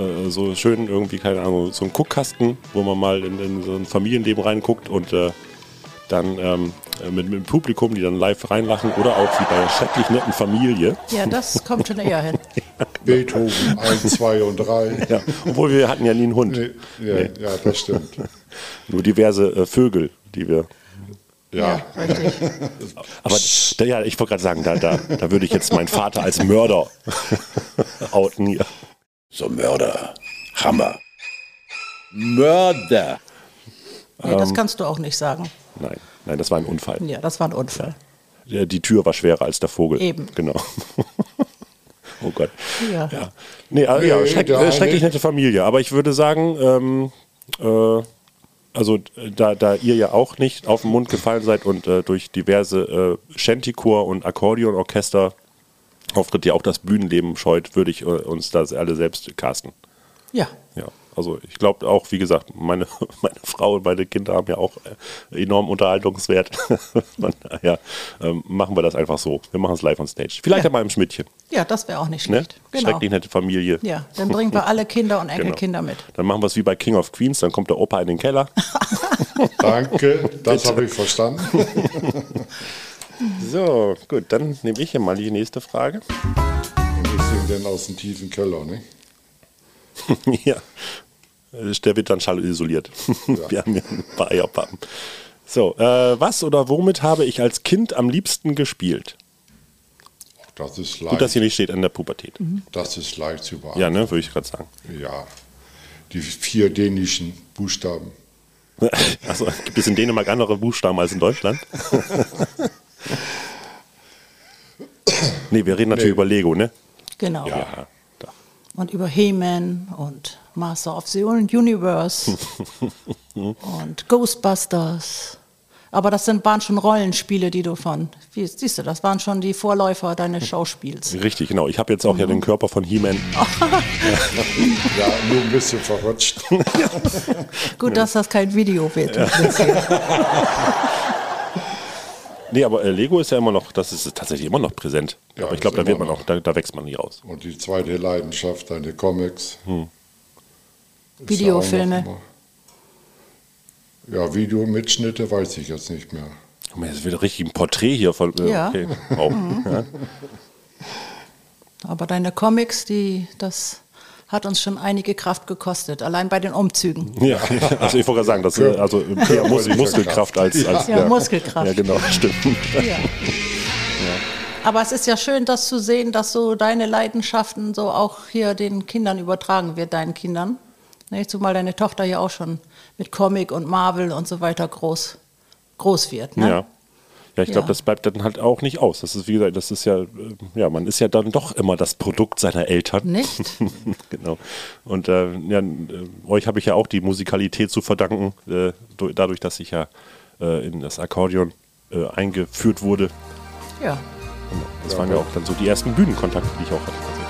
A: äh, so schön irgendwie, keine Ahnung, so ein Guckkasten, wo man mal in, in so ein Familienleben reinguckt und äh, dann ähm, mit, mit dem Publikum, die dann live reinlachen oder auch wie bei einer schrecklich netten Familie.
E: Ja, das kommt schon eher hin.
F: Beethoven 1, 2 und 3.
A: Ja, obwohl wir hatten ja nie einen Hund.
F: Nee, ja, ja, das stimmt.
A: Nur diverse äh, Vögel, die wir.
F: Ja,
E: richtig.
A: Aber da, ja, ich wollte gerade sagen, da, da, da würde ich jetzt meinen Vater als Mörder outen hier.
C: So Mörder. Hammer. Mörder.
E: Nee, das kannst du auch nicht sagen.
A: Nein, nein, das war ein Unfall.
E: Ja, das war ein Unfall.
A: Der- Die Tür war schwerer als der Vogel.
E: Eben.
A: Genau. oh Gott.
E: Ja.
A: Ja. Nee, äh, ja,
F: Nee,
A: schreck,
F: der
A: äh, schrecklich nette Familie. Aber ich würde sagen, ähm, äh, also äh, da, da ihr ja auch nicht auf den Mund gefallen seid und äh, durch diverse äh, Shantychor und Akkordeonorchester Auftritt ja auch das Bühnenleben scheut, würde ich äh, uns das alle selbst casten.
E: Ja.
A: Ja, also ich glaube auch, wie gesagt, meine, meine Frau und meine Kinder haben ja auch äh, enorm Unterhaltungswert. Von daher ähm, machen wir das einfach so. Wir machen es live on stage. Vielleicht
E: Ja.
A: ja. mal im Schmidtchen.
E: Ja, das wäre auch nicht
A: Ne?
E: schlecht. Genau.
A: Schrecklich nette Familie.
E: Ja, dann bringen wir alle Kinder und
A: Genau.
E: Enkelkinder mit.
A: Dann machen wir es wie bei King of Queens, dann kommt der Opa in den Keller.
F: danke, das habe ich verstanden.
A: So, gut, dann nehme ich hier mal die nächste Frage.
F: Und ich singe dann aus dem tiefen Keller, ne?
A: ja. Äh, Der wird dann schallisoliert. Wir haben hier ein paar Eierpappen. So, äh, was oder womit habe ich als Kind am liebsten gespielt?
F: Das ist
A: Gut, dass
F: leicht,
A: hier nicht steht in der Pubertät.
F: das ist leicht zu beantworten.
A: Ja, ne, würde ich gerade sagen.
F: Ja, die vier dänischen Buchstaben.
A: Also gibt es in Dänemark andere Buchstaben als in Deutschland? nee, wir reden natürlich
F: Nee.
A: über Lego, ne?
E: Genau.
A: Ja.
E: Und über He-Man und Master of the Universe und Ghostbusters. Aber das sind, waren schon Rollenspiele, die du von, wie, siehst du, das waren schon die Vorläufer deines Schauspiels.
A: Richtig, genau. Ich habe jetzt auch ja den Körper von He-Man.
F: Ja, nur ein bisschen verrutscht.
E: Gut, dass das kein Video wird.
A: Nee, aber äh, Lego ist ja immer noch, das ist tatsächlich immer noch präsent.
F: Ja,
A: aber ich glaube, da wird man
F: noch.
A: auch, da, da wächst man nie raus.
F: Und die zweite Leidenschaft, deine Comics.
A: Hm.
E: Videofilme.
F: Ja, ja, Videomitschnitte weiß ich jetzt nicht mehr.
A: Guck mal, Das wird richtig ein Porträt hier von. Äh,
E: Ja.
A: Okay. Wow. ja.
E: Aber deine Comics, die, das hat uns schon einige Kraft gekostet, allein bei den Umzügen.
A: Ja, also ich wollte gerade sagen, das ist also eher Mus
F: Körperliche
A: Muskelkraft als, als
E: Ja, Muskelkraft.
A: Ja, genau, stimmt.
E: Ja. Aber es ist ja schön, das zu sehen, dass so deine Leidenschaften so auch hier den Kindern übertragen wird, deinen Kindern. Ne, zumal deine Tochter ja auch schon mit Comic und Marvel und so weiter groß, groß wird. Ne?
A: Ja. Ja, ich glaube,
E: Ja.
A: das bleibt dann halt auch nicht aus. Das ist, wie gesagt, das ist ja, äh, ja, man ist ja dann doch immer das Produkt seiner Eltern.
E: Nicht?
A: genau. Und äh, ja, äh, euch habe ich ja auch die Musikalität zu verdanken, äh, dadurch, dass ich ja äh, in das Akkordeon äh, eingeführt wurde.
E: Ja.
A: Das waren ja auch dann so die ersten Bühnenkontakte, die ich auch hatte.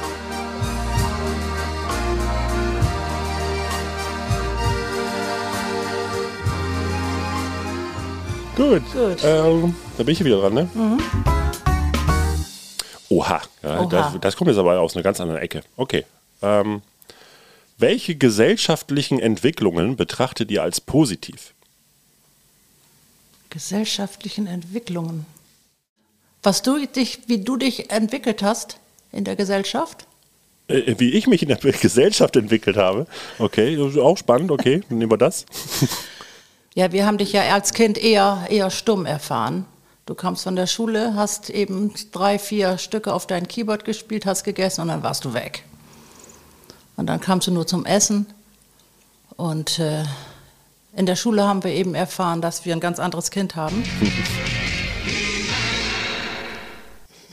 A: Gut.
E: Gut.
A: Ähm, da bin ich hier wieder dran, ne? Oha. Ja,
E: Oha.
A: Das, das kommt jetzt aber aus einer ganz anderen Ecke. Okay. Ähm, welche gesellschaftlichen Entwicklungen betrachtet ihr als positiv?
E: Gesellschaftlichen Entwicklungen. Was du dich, wie du dich entwickelt hast in der Gesellschaft?
A: Äh, wie ich mich in der Gesellschaft entwickelt habe. Okay, auch spannend. Okay, dann nehmen wir das.
E: Ja, wir haben dich ja als Kind eher, eher stumm erfahren. Du kamst von der Schule, hast eben drei, vier Stücke auf dein Keyboard gespielt, hast gegessen und dann warst du weg. Und dann kamst du nur zum Essen. Und äh, in der Schule haben wir eben erfahren, dass wir ein ganz anderes Kind haben.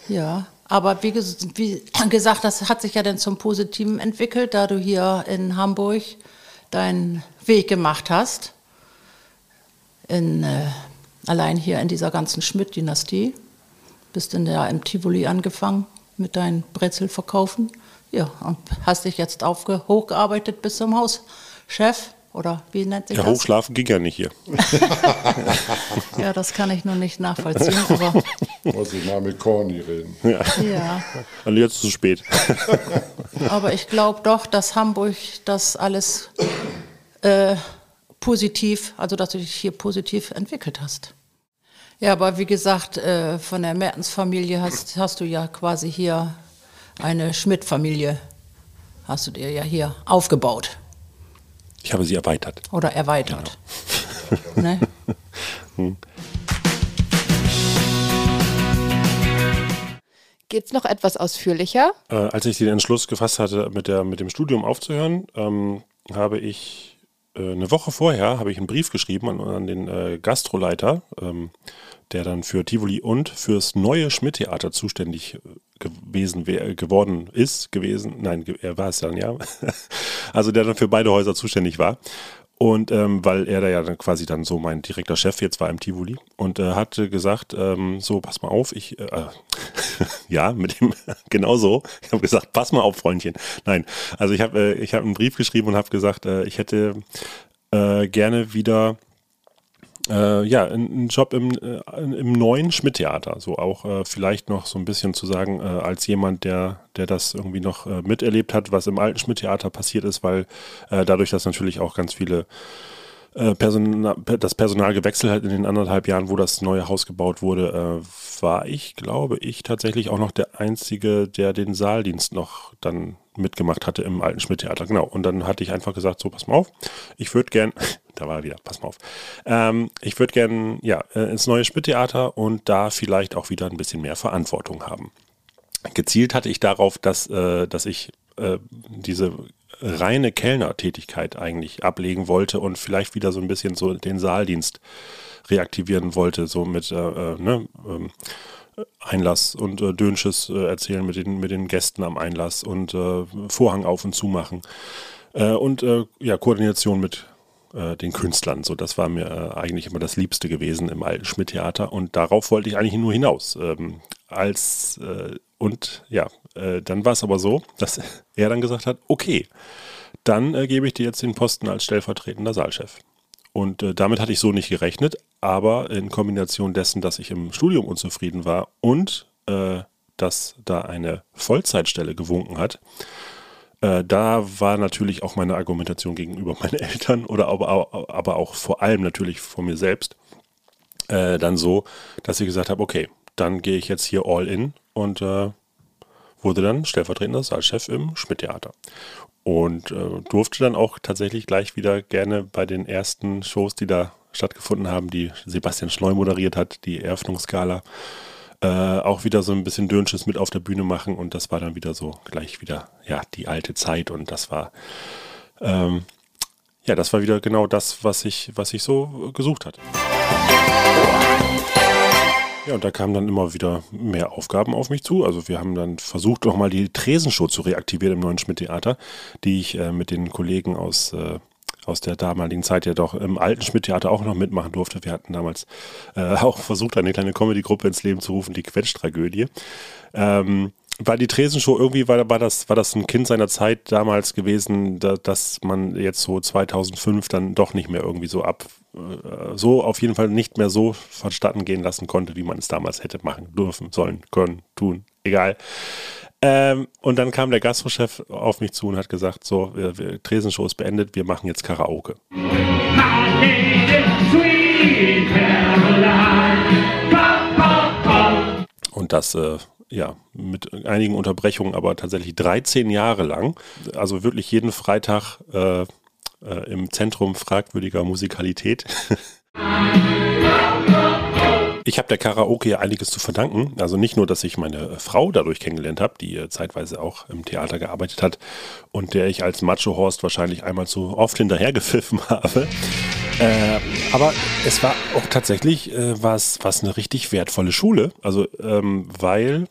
E: Ja, aber wie, ges wie gesagt, das hat sich ja dann zum Positiven entwickelt, da du hier in Hamburg deinen Weg gemacht hast. In, äh, allein hier in dieser ganzen Schmidt-Dynastie. Bist in der, im Tivoli angefangen mit deinen Brezelverkaufen. Ja, und hast dich jetzt aufge hochgearbeitet bis zum Hauschef? Oder wie nennt sich
A: Ja,
E: das?
A: hochschlafen ging ja nicht hier.
E: Ja, das kann ich nur nicht nachvollziehen. Aber
F: Muss ich mal mit Corny reden.
E: ja,
A: Und jetzt zu spät.
E: aber ich glaube doch, dass Hamburg das alles äh, positiv, also dass du dich hier positiv entwickelt hast. Ja, aber wie gesagt, äh, von der Mertens-Familie hast, hast du ja quasi hier eine Schmidt-Familie, hast du dir ja hier aufgebaut
A: Ich habe sie erweitert.
E: oder erweitert. ne?
G: Geht's noch etwas ausführlicher?
A: Äh, als ich den Entschluss gefasst hatte, mit, der, mit dem Studium aufzuhören, ähm, habe ich eine Woche vorher habe ich einen Brief geschrieben an, an den äh, Gastroleiter, ähm, der dann für Tivoli und fürs neue Schmidt-Theater zuständig äh, gewesen wär, geworden ist, gewesen, nein, er war es dann, ja. also der dann für beide Häuser zuständig war. Und ähm, weil er da ja dann quasi dann so mein direkter Chef jetzt war im Tivoli und äh, hatte gesagt, ähm, so, pass mal auf, ich, äh, ja, mit dem, genau so. Ich habe gesagt, pass mal auf, Freundchen. Nein, also ich habe äh, ich hab einen Brief geschrieben und habe gesagt, äh, ich hätte äh, gerne wieder äh, ja, einen Job im, äh, im neuen Schmidt-Theater. So auch äh, vielleicht noch so ein bisschen zu sagen, äh, als jemand, der, der das irgendwie noch äh, miterlebt hat, was im alten Schmidt-Theater passiert ist, weil äh, dadurch, dass natürlich auch ganz viele Personal, das Personal gewechselt hat in den anderthalb Jahren, wo das neue Haus gebaut wurde, war ich, glaube ich, tatsächlich auch noch der Einzige, der den Saaldienst noch dann mitgemacht hatte im alten Schmidt-Theater. Genau. Und dann hatte ich einfach gesagt, so, pass mal auf, ich würde gern, da war er wieder, pass mal auf, ähm, ich würde gern, ja, äh, ins neue Schmidt-Theater und da vielleicht auch wieder ein bisschen mehr Verantwortung haben. Gezielt hatte ich darauf, dass, äh, dass ich äh, diese reine Kellnertätigkeit eigentlich ablegen wollte und vielleicht wieder so ein bisschen so den Saaldienst reaktivieren wollte, so mit äh, äh, ne, ähm, Einlass und äh, Dönsches äh, erzählen mit den, mit den Gästen am Einlass und äh, Vorhang auf und zu machen. Äh, und ja, Koordination mit äh, den Künstlern. So, das war mir äh, eigentlich immer das Liebste gewesen im alten Schmidt-Theater und darauf wollte ich eigentlich nur hinaus. Ähm, als äh, und ja, äh, dann war es aber so, dass er dann gesagt hat, okay, dann äh, gebe ich dir jetzt den Posten als stellvertretender Saalchef. Und äh, damit hatte ich so nicht gerechnet, aber in Kombination dessen, dass ich im Studium unzufrieden war und dass da eine Vollzeitstelle gewunken hat, äh, da war natürlich auch meine Argumentation gegenüber meinen Eltern oder aber, aber auch vor allem natürlich vor mir selbst äh, dann so, dass ich gesagt habe, okay, dann gehe ich jetzt hier all in und äh, wurde dann stellvertretender Saalchef im Schmidt-Theater. Und äh, durfte dann auch tatsächlich gleich wieder gerne bei den ersten Shows, die da stattgefunden haben, die Sebastian Schleu moderiert hat, die Eröffnungsskala, äh, auch wieder so ein bisschen Dönsches mit auf der Bühne machen. Und das war dann wieder so gleich wieder, ja, die alte Zeit. Und das war, ähm, ja, das war wieder genau das, was ich, was ich so gesucht hatte. Ja, und da kamen dann immer wieder mehr Aufgaben auf mich zu. Also wir haben dann versucht, nochmal die Tresenshow zu reaktivieren im neuen Schmidt-Theater, die ich äh, mit den Kollegen aus, äh, aus der damaligen Zeit ja doch im alten Schmidt-Theater auch noch mitmachen durfte. Wir hatten damals äh, auch versucht, eine kleine Comedy-Gruppe ins Leben zu rufen, die Quetsch-Tragödie. Ähm, war die Tresenshow irgendwie, war, war, das, war das ein Kind seiner Zeit damals gewesen, da, dass man jetzt so 2005 dann doch nicht mehr irgendwie so ab, äh, so auf jeden Fall nicht mehr so vonstatten gehen lassen konnte, wie man es damals hätte machen dürfen, sollen, können, tun, egal. Ähm, und dann kam der Gastrochef auf mich zu und hat gesagt, so, wir, wir, Tresenshow ist beendet, wir machen jetzt Karaoke. Und das äh, ja, mit einigen Unterbrechungen, aber tatsächlich 13 Jahre lang. Also wirklich jeden Freitag äh, äh, im Zentrum fragwürdiger Musikalität. Ich habe der Karaoke ja einiges zu verdanken. Also nicht nur, dass ich meine Frau dadurch kennengelernt habe, die äh, zeitweise auch im Theater gearbeitet hat und der ich als Macho-Horst wahrscheinlich einmal zu oft hinterhergepfiffen habe. Äh, aber es war auch tatsächlich äh, was, was eine richtig wertvolle Schule. Also ähm, weil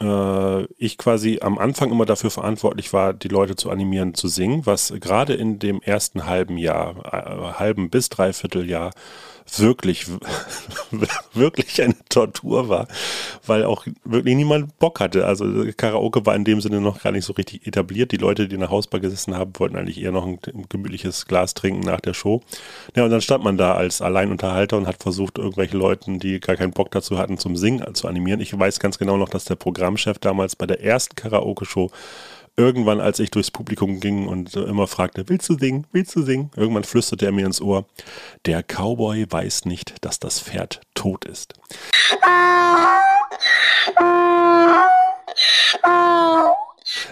A: äh, ich quasi am Anfang immer dafür verantwortlich war, die Leute zu animieren, zu singen, was gerade in dem ersten halben Jahr, äh, halben bis dreiviertel Jahr wirklich, wirklich eine Tortur war, weil auch wirklich niemand Bock hatte. Also Karaoke war in dem Sinne noch gar nicht so richtig etabliert. Die Leute, die in der Hausbar gesessen haben, wollten eigentlich eher noch ein gemütliches Glas trinken nach der Show. Ja, und dann stand man da als Alleinunterhalter und hat versucht, irgendwelche Leuten, die gar keinen Bock dazu hatten, zum Singen zu animieren. Ich weiß ganz genau noch, dass der Programmchef damals bei der ersten Karaoke-Show irgendwann, als ich durchs Publikum ging und immer fragte, willst du singen, willst du singen? Irgendwann flüsterte er mir ins Ohr, der Cowboy weiß nicht, dass das Pferd tot ist.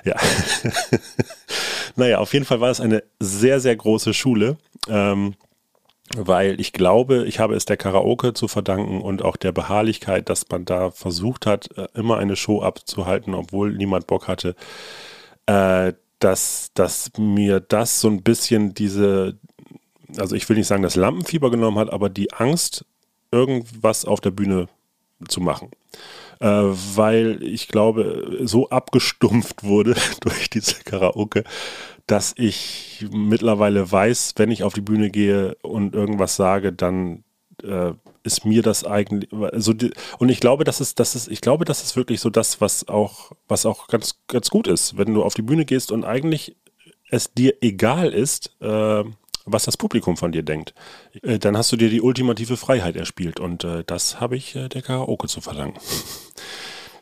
A: Ja. naja, auf jeden Fall war es eine sehr, sehr große Schule. Ähm, weil ich glaube, ich habe es der Karaoke zu verdanken und auch der Beharrlichkeit, dass man da versucht hat, äh, immer eine Show abzuhalten, obwohl niemand Bock hatte, äh, dass, dass mir das so ein bisschen diese, also ich will nicht sagen, das Lampenfieber genommen hat, aber die Angst, irgendwas auf der Bühne zu machen. Äh, weil ich glaube, so abgestumpft wurde durch diese Karaoke, dass ich mittlerweile weiß, wenn ich auf die Bühne gehe und irgendwas sage, dann äh, ist mir das eigentlich also die, und ich glaube, das ist das ist ich glaube, das ist wirklich so das, was auch was auch ganz ganz gut ist, wenn du auf die Bühne gehst und eigentlich es dir egal ist, äh, was das Publikum von dir denkt, äh, dann hast du dir die ultimative Freiheit erspielt und äh, das habe ich äh, der Karaoke zu verdanken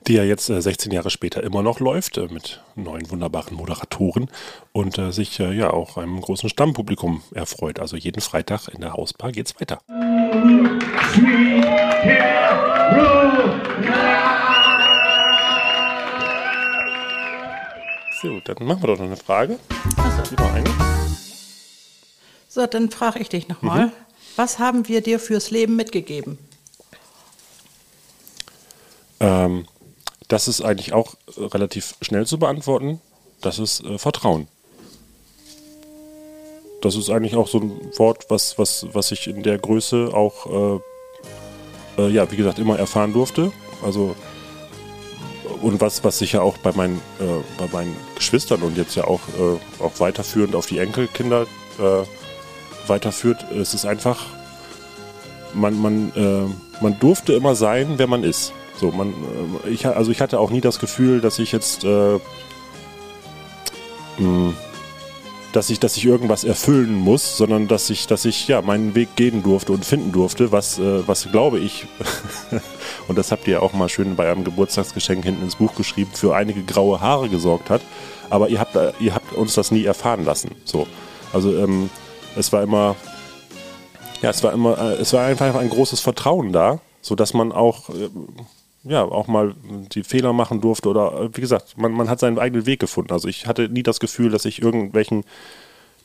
A: die ja jetzt äh, 16 Jahre später immer noch läuft, äh, mit neuen wunderbaren Moderatoren und äh, sich äh, ja auch einem großen Stammpublikum erfreut. Also jeden Freitag in der Hausbar geht's weiter. So, dann machen wir doch noch eine Frage. Lieber eine.
E: So, dann frage ich dich nochmal.
A: Mhm.
E: Was haben wir dir fürs Leben mitgegeben?
A: Ähm, das ist eigentlich auch äh, relativ schnell zu beantworten. Das ist äh, Vertrauen. Das ist eigentlich auch so ein Wort, was, was, was ich in der Größe auch, äh, äh, ja, wie gesagt, immer erfahren durfte. Also, und was, was sich ja auch bei meinen, äh, bei meinen Geschwistern und jetzt ja auch, äh, auch weiterführend auf die Enkelkinder weiterführt, es ist einfach, man, man, man durfte immer sein, wer man ist. So, man, äh, ich, also ich hatte auch nie das Gefühl, dass ich jetzt, äh, mh, dass ich, dass ich irgendwas erfüllen muss, sondern dass ich, dass ich ja meinen Weg gehen durfte und finden durfte, was, äh, was glaube ich, und das habt ihr auch mal schön bei einem Geburtstagsgeschenk hinten ins Buch geschrieben, für einige graue Haare gesorgt hat. Aber ihr habt, ihr habt uns das nie erfahren lassen. So, also ähm, es war immer, ja, es war immer, äh, es war einfach ein großes Vertrauen da, so dass man auch äh, ja, auch mal die Fehler machen durfte oder äh, wie gesagt, man, man hat seinen eigenen Weg gefunden. Also ich hatte nie das Gefühl, dass ich irgendwelchen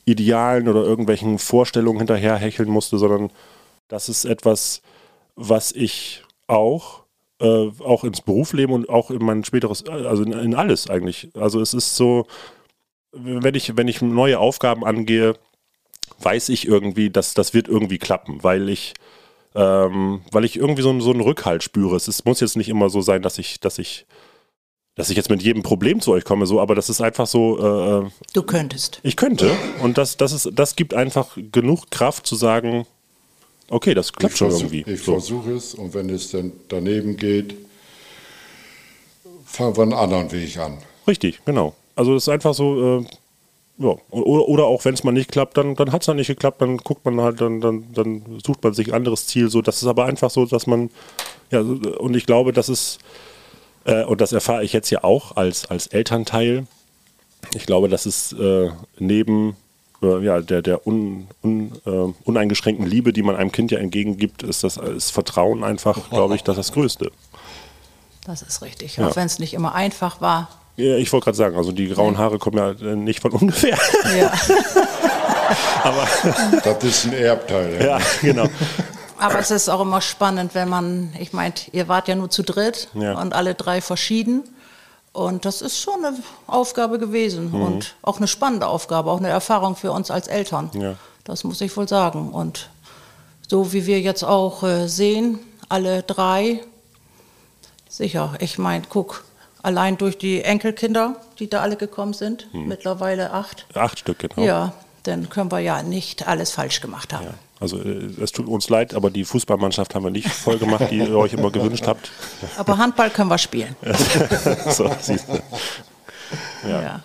A: Idealen oder irgendwelchen Vorstellungen hinterherhecheln musste, sondern das ist etwas, was ich auch, äh, auch ins Berufsleben und auch in mein späteres, also in, in alles eigentlich. Also es ist so, wenn ich, wenn ich neue Aufgaben angehe, weiß ich irgendwie, dass das wird irgendwie klappen, weil ich ähm, weil ich irgendwie so, so einen Rückhalt spüre. Es ist, muss jetzt nicht immer so sein, dass ich, dass ich, dass ich jetzt mit jedem Problem zu euch komme, so, aber das ist einfach so. Äh,
E: du könntest.
A: Ich könnte. Und das, das, ist, das gibt einfach genug Kraft zu sagen, okay, das klappt
F: ich
A: schon
F: versuch,
A: irgendwie.
F: Ich
A: so.
F: versuche es und wenn es dann daneben geht, fangen wir einen anderen Weg an.
A: Richtig, genau. Also es ist einfach so, äh, ja, oder, oder auch wenn es mal nicht klappt, dann, dann hat es halt nicht geklappt, dann guckt man halt, dann, dann, dann sucht man sich ein anderes Ziel. So, das ist aber einfach so, dass man, ja, und ich glaube, das ist, äh, und das erfahre ich jetzt ja auch als, als Elternteil, ich glaube, das ist äh, neben äh, ja, der, der un, un, äh, uneingeschränkten Liebe, die man einem Kind ja entgegengibt, ist das ist Vertrauen einfach, glaube ich, das das Größte.
E: Das ist richtig.
A: Ja.
E: Auch wenn es nicht immer einfach war.
A: Ja, ich wollte gerade sagen, also die grauen Haare kommen ja äh, nicht von ungefähr.
E: Ja.
A: Aber
F: Das ist ein Erbteil.
A: ja, genau.
E: Aber es ist auch immer spannend, wenn man, ich meine, ihr wart ja nur zu dritt
A: Ja.
E: und alle drei verschieden. Und das ist schon eine Aufgabe gewesen
A: Mhm.
E: und auch eine spannende Aufgabe, auch eine Erfahrung für uns als Eltern.
A: Ja.
E: Das muss ich wohl sagen. Und so wie wir jetzt auch äh, sehen, alle drei, sicher, ich meine, guck, allein durch die Enkelkinder, die da alle gekommen sind,
A: Mhm.
E: mittlerweile acht.
A: Acht Stück, genau.
E: Ja, dann können wir ja nicht alles falsch gemacht haben.
A: Also äh, es tut uns leid, aber die Fußballmannschaft haben wir nicht voll gemacht, die ihr euch immer gewünscht habt.
E: Aber Handball können wir spielen.
A: so, siehst du. Ja.
E: Ja.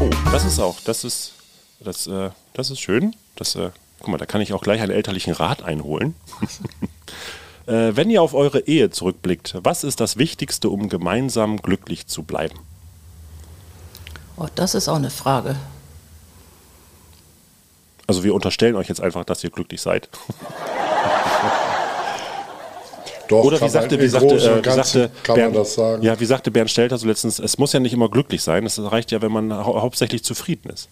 A: Oh, das ist auch, das ist, das, äh, das ist schön. Das, äh, guck mal, da kann ich auch gleich einen elterlichen Rat einholen. äh, wenn ihr auf eure Ehe zurückblickt, was ist das Wichtigste, um gemeinsam glücklich zu bleiben?
E: Oh, das ist auch eine Frage.
A: Also wir unterstellen euch jetzt einfach, dass ihr glücklich seid.
F: Doch,
A: Oder wie sagte, wie sagte, äh, wie sagte
F: kann
A: Bernd,
F: man das sagen.
A: Ja, wie sagte Bernd Stelter so letztens, es muss ja nicht immer glücklich sein, es reicht ja, wenn man hau hauptsächlich zufrieden ist.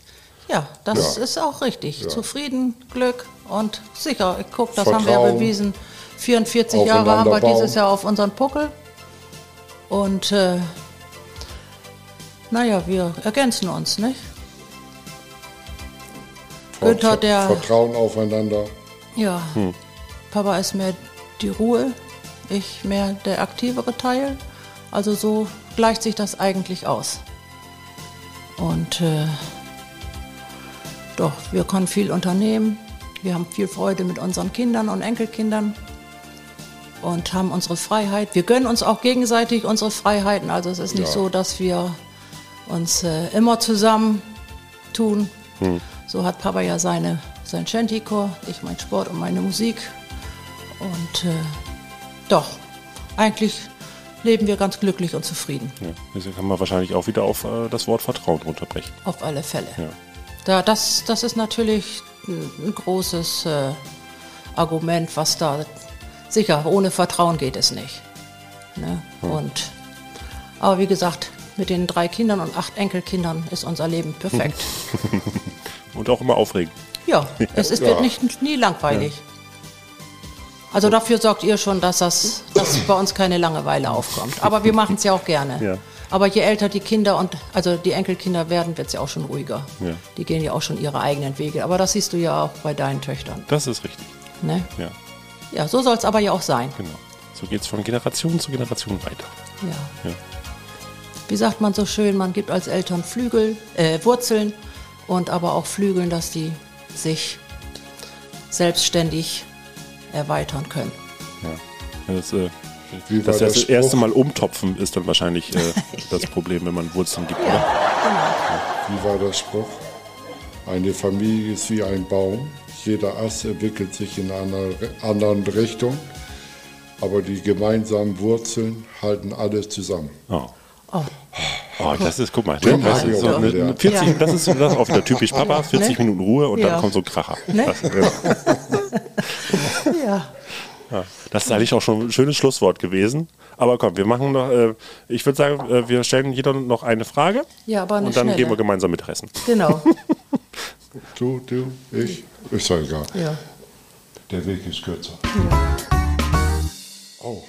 E: Ja, das
F: Ja.
E: ist auch richtig. Zufrieden, Glück und sicher. Ich guck, das haben wir ja
F: Vertrauen.
E: bewiesen. 44 Jahre haben wir dieses Jahr auf unseren Puckel. Und äh, naja, wir ergänzen uns, nicht? Günther, der-
F: Vertrauen aufeinander.
E: Ja. Papa ist mehr die Ruhe, ich mehr der aktivere Teil. Also so gleicht sich das eigentlich aus. Und äh, doch, wir können viel unternehmen. Wir haben viel Freude mit unseren Kindern und Enkelkindern und haben unsere Freiheit. Wir gönnen uns auch gegenseitig unsere Freiheiten. Also es ist nicht
F: Ja.
E: so, dass wir uns äh, immer zusammen tun. So hat Papa ja seine, sein Chantichor, ich mein Sport und meine Musik. Und äh, doch, eigentlich leben wir ganz glücklich und zufrieden,
A: Ja, das kann man wahrscheinlich auch wieder auf äh, das Wort Vertrauen runterbrechen.
E: auf alle Fälle.
A: Ja.
E: Da, das, das ist natürlich ein, ein großes äh, Argument, was da sicher, ohne Vertrauen geht es nicht. Ne? Und, aber wie gesagt, mit den drei Kindern und acht Enkelkindern ist unser Leben perfekt.
A: Und auch immer aufregend.
E: Ja, es ist, wird nicht, nie langweilig. Also dafür sorgt ihr schon, dass, das, dass bei uns keine Langeweile aufkommt. Aber wir machen es ja auch gerne.
A: Ja.
E: Aber je älter die Kinder und also die Enkelkinder werden, wird es ja auch schon ruhiger.
A: Ja.
E: Die gehen ja auch schon ihre eigenen Wege. Aber das siehst du ja auch bei deinen Töchtern.
A: Das ist richtig.
E: Ne?
A: Ja,
E: Ja, so soll es aber ja auch sein.
A: genau. So geht es von Generation zu Generation weiter.
E: Ja.
A: Ja.
E: Wie sagt man so schön, man gibt als Eltern Flügel, äh, Wurzeln und aber auch Flügeln, dass die sich selbstständig erweitern können.
A: Ja. Das, äh, das,
F: der
A: erste,
F: Spruch?
A: erste Mal umtopfen ist dann wahrscheinlich äh, das Problem, wenn man Wurzeln gibt. Oder?
F: Wie war der Spruch? Eine Familie ist wie ein Baum. Jeder Ast entwickelt sich in einer anderen Richtung. Aber die gemeinsamen Wurzeln halten alles zusammen.
A: Oh.
E: Oh,
A: Oh, das ist, guck mal,
F: Den
A: das ist, so eine, eine 40,
E: Ja.
A: das ist das ist auch wieder typisch Papa, 40
E: Ne?
A: Minuten Ruhe und
E: Ja.
A: dann kommt so ein Kracher.
E: Ne?
A: Das, ja.
E: ja.
A: Ja, das ist eigentlich auch schon ein schönes Schlusswort gewesen. Aber komm, wir machen noch, äh, ich würde sagen, äh, wir stellen jeder noch eine Frage
E: Ja, aber eine
A: und dann
E: schnelle.
A: gehen wir gemeinsam Mittagessen.
E: Genau.
F: Du, du, ich, ist ja egal.
E: Ja.
F: Der Weg ist kürzer. Oh,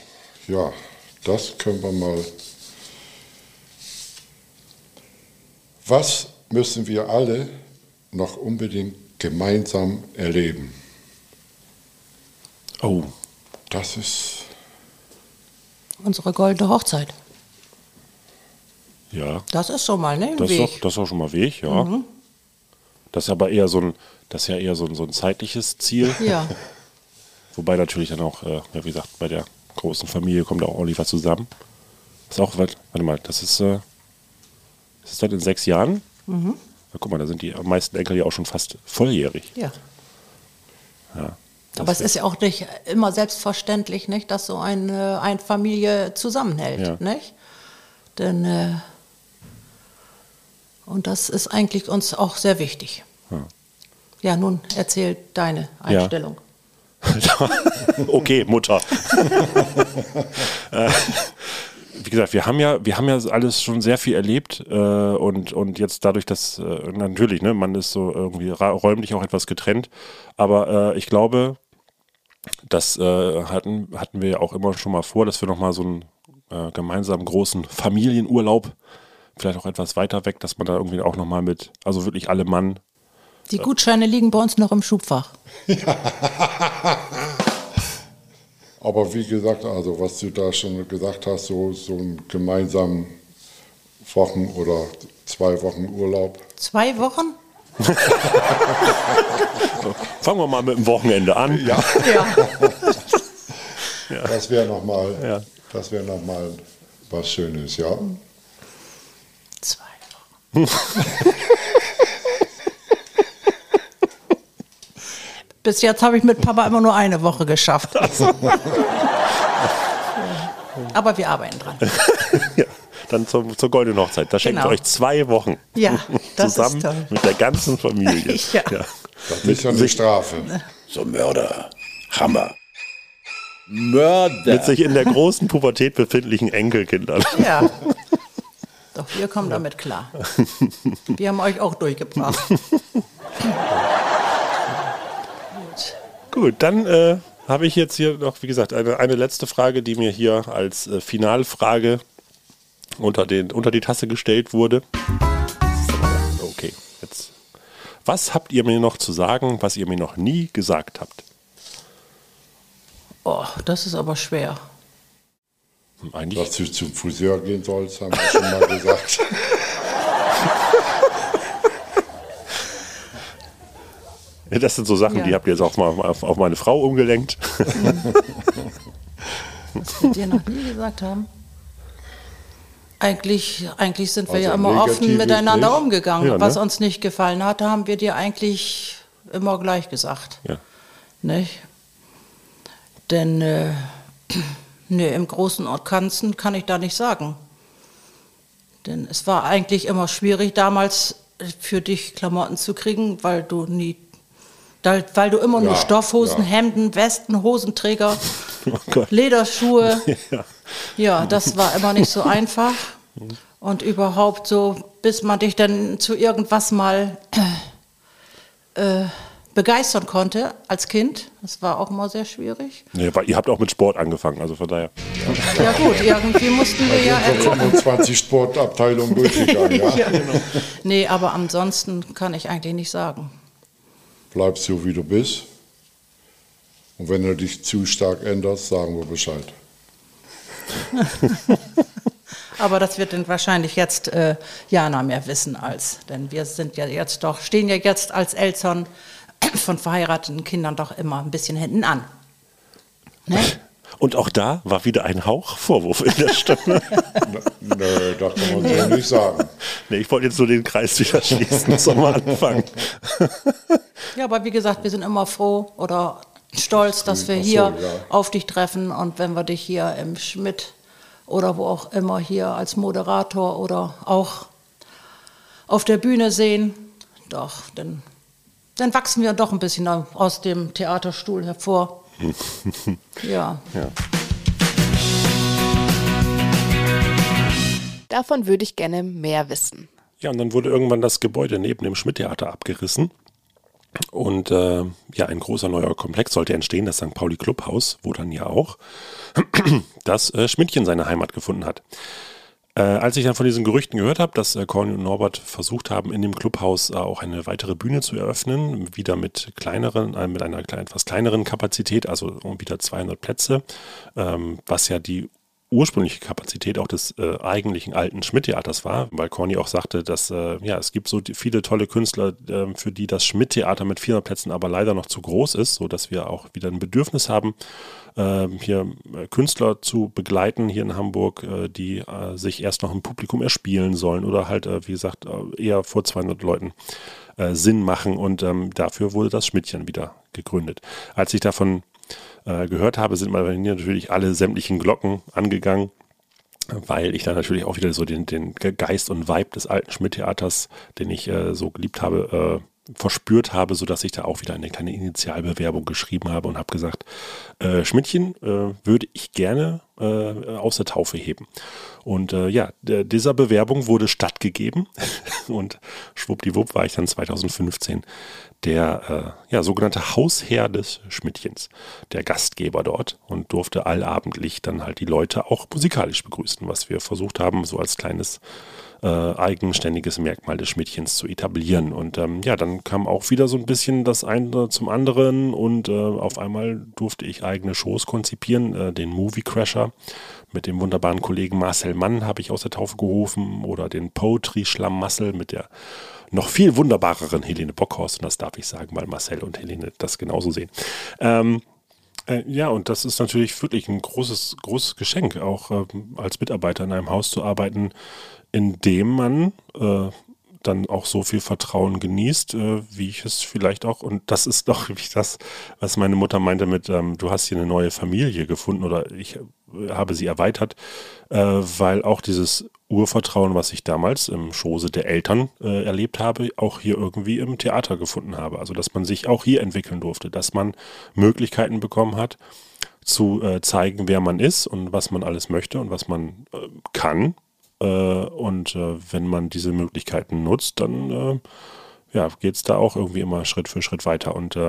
F: ja, das können wir mal. Was müssen wir alle noch unbedingt gemeinsam erleben?
A: Oh,
F: Das ist,
E: Unsere goldene Hochzeit.
A: ja,
E: Das ist schon mal, ne? Ein
A: das ist,
E: Weg.
A: doch, das ist auch schon mal Weg, ja. Das ist aber eher so ein, das ist ja eher so ein, so ein zeitliches Ziel.
E: Ja.
A: Wobei natürlich dann auch, äh, ja, wie gesagt, bei der großen Familie kommt auch Oliver zusammen. Das ist auch, warte mal, das ist, äh, das ist dann in sechs Jahren.
E: Mhm.
A: Na, guck mal, da sind die meisten Enkel ja auch schon fast volljährig.
E: ja.
A: Ja,
E: Aber es ist ja auch nicht immer selbstverständlich, nicht, dass so eine, eine Familie zusammenhält,
A: Ja.
E: nicht? Denn äh, und das ist eigentlich uns auch sehr wichtig.
A: Ja.
E: Ja, nun erzähl deine
A: Ja.
E: Einstellung.
A: okay, Mutter. Äh, Wie gesagt, wir haben ja, wir haben ja alles schon sehr viel erlebt äh, und, und jetzt dadurch, dass äh, natürlich, ne, man ist so irgendwie räumlich auch etwas getrennt, aber äh, ich glaube, das äh, hatten, hatten wir ja auch immer schon mal vor, dass wir nochmal so einen gemeinsamen großen Familienurlaub, vielleicht auch etwas weiter weg, dass man da irgendwie auch nochmal mit, also wirklich alle Mann
E: Die Gutscheine liegen bei uns noch im Schubfach.
F: aber wie gesagt, also was du da schon gesagt hast, so, so einen gemeinsamen Wochen oder zwei Wochen Urlaub.
E: Zwei Wochen?
A: Fangen wir mal mit dem Wochenende an.
F: Ja,
E: Ja.
F: das wäre nochmal
A: Ja.
F: das wäre noch mal was Schönes, ja.
E: Bis jetzt habe ich mit Papa immer nur eine Woche geschafft. Aber wir arbeiten dran.
A: Ja, dann zur, zur goldenen Hochzeit. Da schenkt
E: Genau.
A: ihr euch zwei Wochen.
E: Ja, das ist
A: Zusammen
E: toll.
A: mit der ganzen Familie.
E: Ja.
F: Das ist ja eine Strafe.
C: So Mörder. Hammer.
B: Mörder.
A: Mit sich in der großen Pubertät befindlichen Enkelkindern.
E: Ja. Doch wir kommen damit klar. Wir haben euch auch durchgebracht.
A: Gut, dann äh, habe ich jetzt hier noch, wie gesagt, eine, eine letzte Frage, die mir hier als äh, Finalfrage unter, den, unter die Tasse gestellt wurde. Okay, jetzt. Was habt ihr mir noch zu sagen, was ihr mir noch nie gesagt habt?
E: Oh, das ist aber schwer.
A: Eigentlich,
F: Dass du zum Friseur gehen sollst, haben wir schon mal gesagt.
A: das sind so Sachen,
E: Ja.
A: die habt ihr jetzt auch mal auf, auf meine Frau umgelenkt.
E: Was wir dir noch nie gesagt haben. Eigentlich, eigentlich sind wir
F: Also
E: ja immer offen miteinander
F: nicht.
E: umgegangen.
A: Ja, ne?
E: Was uns nicht gefallen hatte, haben wir dir eigentlich immer gleich gesagt.
A: Ja.
E: Nicht? Denn äh, nee, im Großen und Ganzen kann ich da nicht sagen. Denn es war eigentlich immer schwierig damals äh, für dich Klamotten zu kriegen, weil du nie, weil du immer nur
F: Ja,
E: Stoffhosen,
F: ja.
E: Hemden, Westen, Hosenträger,
A: Oh.
E: Lederschuhe.
A: Ja.
E: Ja, das war immer nicht so einfach. Und überhaupt so, bis man dich dann zu irgendwas mal äh, begeistern konnte als Kind. Das war auch immer sehr schwierig.
A: Aber ihr habt auch mit Sport angefangen, also von daher.
E: Ja gut, irgendwie mussten wir ja
F: Wir sind
E: ergucken.
F: 25 Sportabteilungen durchgegangen, ja.
E: Ja. Nee, aber ansonsten kann ich eigentlich nicht sagen.
F: Bleibst so, wie du bist. Und wenn du dich zu stark änderst, sagen wir Bescheid.
E: Aber das wird dann wahrscheinlich jetzt äh, Jana mehr wissen als, denn wir sind ja jetzt doch, stehen ja jetzt als Eltern von verheirateten Kindern doch immer ein bisschen hinten an. Ne?
A: Und auch da war wieder ein Hauch Vorwurf in der Stimme.
F: Nö, das kann man so nicht sagen.
A: nee, ich wollte jetzt nur den Kreis wieder schließen zum Anfang.
E: Ja, aber wie gesagt, wir sind immer froh oder stolz, dass wir
F: Ach so,
E: hier
F: ja.
E: auf dich treffen und wenn wir dich hier im Schmidt oder wo auch immer hier als Moderator oder auch auf der Bühne sehen, doch, dann, dann wachsen wir doch ein bisschen aus dem Theaterstuhl hervor. ja.
G: Davon würde ich gerne mehr wissen.
A: Ja, und dann wurde irgendwann das Gebäude neben dem Schmidt-Theater abgerissen. Und äh, ja, ein großer neuer Komplex sollte entstehen, das St. Pauli Clubhaus, wo dann ja auch das äh, Schmidtchen seine Heimat gefunden hat. Äh, als ich dann von diesen Gerüchten gehört habe, dass äh, Corny und Norbert versucht haben, in dem Clubhaus äh, auch eine weitere Bühne zu eröffnen, wieder mit kleineren, äh, mit einer klein, etwas kleineren Kapazität, also um wieder 200 Plätze, ähm, was ja die ursprüngliche Kapazität auch des äh, eigentlichen alten Schmidt-Theaters war, weil Corny auch sagte, dass äh, ja, es gibt so viele tolle Künstler, äh, für die das Schmidt-Theater mit 400 Plätzen aber leider noch zu groß ist, sodass wir auch wieder ein Bedürfnis haben, hier äh, Künstler zu begleiten hier in Hamburg, äh, die äh, sich erst noch im Publikum erspielen sollen oder halt, wie gesagt, eher vor 200 Leuten Sinn machen und ähm, dafür wurde das Schmidtchen wieder gegründet. Als ich davon gehört habe, sind bei mir natürlich alle sämtlichen Glocken angegangen, weil ich da natürlich auch wieder so den, den Geist und Vibe des alten Schmidt-Theaters, den ich äh, so geliebt habe, äh, verspürt habe, sodass ich da auch wieder eine kleine Initialbewerbung geschrieben habe und habe gesagt, äh, Schmidtchen äh, würde ich gerne äh, aus der Taufe heben. Und äh, ja, dieser Bewerbung wurde stattgegeben und schwuppdiwupp war ich dann 2015 der äh, ja, sogenannte Hausherr des Schmidtchens, der Gastgeber dort und durfte allabendlich dann halt die Leute auch musikalisch begrüßen, was wir versucht haben, so als kleines äh, eigenständiges Merkmal des Schmidtchens zu etablieren. Und ähm, ja, dann kam auch wieder so ein bisschen das eine zum anderen und äh, auf einmal durfte ich eigene Shows konzipieren, äh, den Movie Crasher mit dem wunderbaren Kollegen Marcel Mann habe ich aus der Taufe gerufen oder den Poetry Schlamassel mit der noch viel wunderbareren Helene Bockhorst. Und das darf ich sagen, weil Marcel und Helene das genauso sehen. Ähm, äh, ja, und das ist natürlich wirklich ein großes, großes Geschenk, auch ähm, als Mitarbeiter in einem Haus zu arbeiten, in dem man äh, dann auch so viel Vertrauen genießt, äh, wie ich es vielleicht auch, und das ist doch das, was meine Mutter meinte mit, ähm, du hast hier eine neue Familie gefunden oder ich äh, habe sie erweitert, äh, weil auch dieses Urvertrauen, was ich damals im Schoße der Eltern äh, erlebt habe, auch hier irgendwie im Theater gefunden habe. Also dass man sich auch hier entwickeln durfte, dass man Möglichkeiten bekommen hat, zu äh, zeigen, wer man ist und was man alles möchte und was man äh, kann und äh, wenn man diese Möglichkeiten nutzt, dann äh, ja, geht es da auch irgendwie immer Schritt für Schritt weiter. Und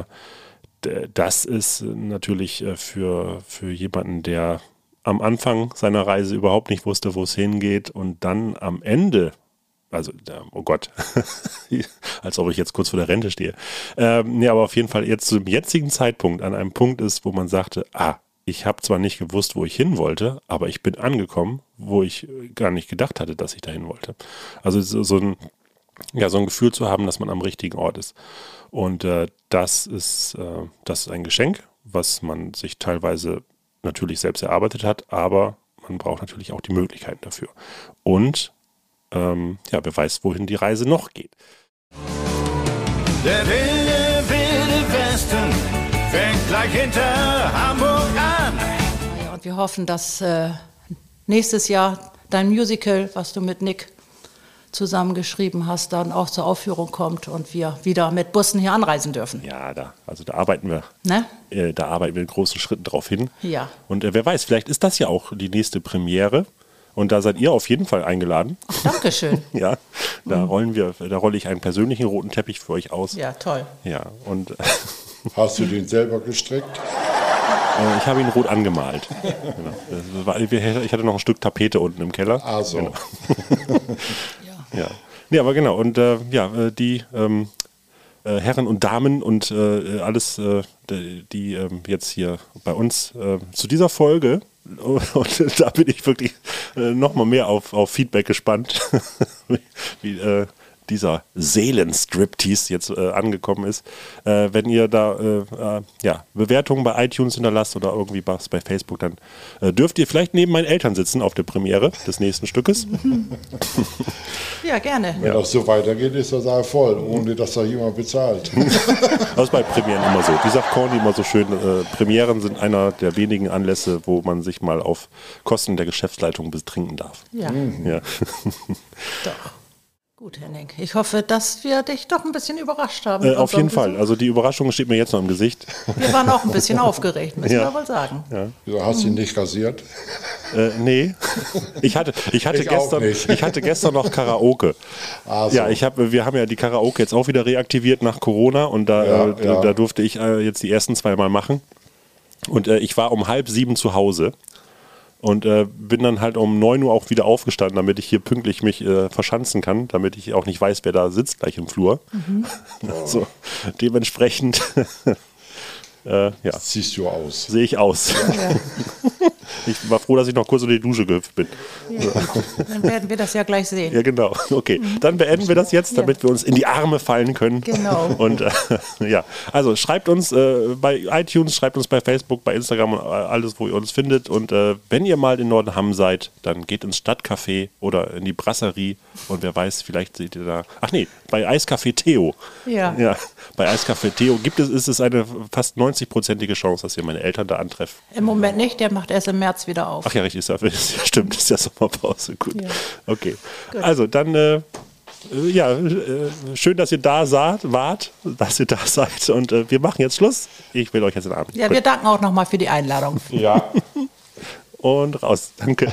A: das ist natürlich für, für jemanden, der am Anfang seiner Reise überhaupt nicht wusste, wo es hingeht und dann am Ende also, oh Gott, als ob ich jetzt kurz vor der Rente stehe. Ähm, nee, aber auf jeden Fall jetzt zum jetzigen Zeitpunkt an einem Punkt ist, wo man sagte, ah, ich habe zwar nicht gewusst, wo ich hin wollte, aber ich bin angekommen, wo ich gar nicht gedacht hatte, dass ich dahin wollte. Also so ein, ja, so ein Gefühl zu haben, dass man am richtigen Ort ist. Und äh, das, ist, äh, das ist ein Geschenk, was man sich teilweise natürlich selbst erarbeitet hat, aber man braucht natürlich auch die Möglichkeiten dafür. Und ähm, ja, wer weiß, wohin die Reise noch geht.
I: Der wilde, wilde Westen fängt gleich hinter Hamburg
E: und wir hoffen, dass äh, nächstes Jahr dein Musical, was du mit Nick zusammengeschrieben hast, dann auch zur Aufführung kommt und wir wieder mit Bussen hier anreisen dürfen.
A: Ja, da, also da arbeiten wir,
E: ne?
A: äh, da arbeiten wir in großen Schritten drauf hin.
E: Ja.
A: Und äh, wer weiß, vielleicht ist das ja auch die nächste Premiere. Und da seid ihr auf jeden Fall eingeladen.
E: Ach, Dankeschön.
A: ja, da mhm. rollen wir, da rolle ich einen persönlichen roten Teppich für euch aus.
E: Ja, toll.
A: Ja, und
F: Hast du den selber gestrickt?
A: Äh, ich habe ihn rot angemalt. Genau. War, ich hatte noch ein Stück Tapete unten im Keller.
F: Ah, so.
A: Genau. ja. ja. Nee, aber genau. Und äh, ja, äh, die ähm, äh, Herren und Damen und äh, alles, äh, die ähm, jetzt hier bei uns zu dieser Folge und da bin ich wirklich äh, noch mal mehr auf, auf Feedback gespannt, wie, äh, dieser Seelenstriptease jetzt äh, angekommen ist. Äh, wenn ihr da äh, äh, ja, Bewertungen bei iTunes hinterlasst oder irgendwie was bei Facebook, dann äh, dürft ihr vielleicht neben meinen Eltern sitzen auf der Premiere des nächsten Stückes.
E: ja, gerne.
F: Wenn das so weitergeht, ist der Saal voll, ohne dass da jemand bezahlt.
A: das ist bei Premieren immer so. Wie sagt Corny immer so schön, äh, Premieren sind einer der wenigen Anlässe, wo man sich mal auf Kosten der Geschäftsleitung betrinken darf.
E: Ja.
A: ja.
E: Doch. Gut, Henning. Ich hoffe, dass wir dich doch ein bisschen überrascht haben.
A: Äh, auf jeden Fall. Also die Überraschung steht mir jetzt noch im Gesicht.
E: Wir waren auch ein bisschen aufgeregt, müssen ja. wir wohl sagen.
F: Ja. Wieso hast du ihn nicht rasiert?
A: Äh, nee. Ich hatte, ich hatte, ich gestern, ich hatte gestern noch Karaoke. Also. Ja, ich hab, wir haben ja die Karaoke jetzt auch wieder reaktiviert nach Corona und da, ja, äh, ja. da durfte ich äh, jetzt die ersten zwei Mal machen. Und äh, ich war um halb sieben zu Hause und äh, bin dann halt um 9 Uhr auch wieder aufgestanden, damit ich hier pünktlich mich äh, verschanzen kann, damit ich auch nicht weiß, wer da sitzt gleich im Flur. Mhm. Also dementsprechend
F: äh, ja. Siehst du aus.
A: Sehe ich aus. Ja. ich war froh, dass ich noch kurz unter die Dusche gehüpft bin.
E: Ja, dann werden wir das ja gleich sehen.
A: Ja, genau. Okay, dann beenden wir das jetzt, damit ja. wir uns in die Arme fallen können.
E: Genau.
A: Und äh, ja, also schreibt uns äh, bei iTunes, schreibt uns bei Facebook, bei Instagram und alles, wo ihr uns findet. Und äh, wenn ihr mal in Nordenham seid, dann geht ins Stadtcafé oder in die Brasserie. Und wer weiß, vielleicht seht ihr da. Ach nee, bei Eiscafé Theo.
E: Ja.
A: ja bei Eiscafé Theo gibt es, ist es eine fast 90 90-prozentige Chance, dass ihr meine Eltern da antreffen.
E: Im Moment nicht, der macht erst im März wieder auf.
A: Ach ja, richtig, ist ja, stimmt, ist ja Sommerpause. Gut. Ja. Okay. Gut. Also dann. Äh, ja, äh, schön, dass ihr da saht, wart, dass ihr da seid. Und äh, wir machen jetzt Schluss. Ich will euch jetzt den Abend.
E: Ja, wir danken auch nochmal für die Einladung.
F: Ja.
A: Und raus. Danke.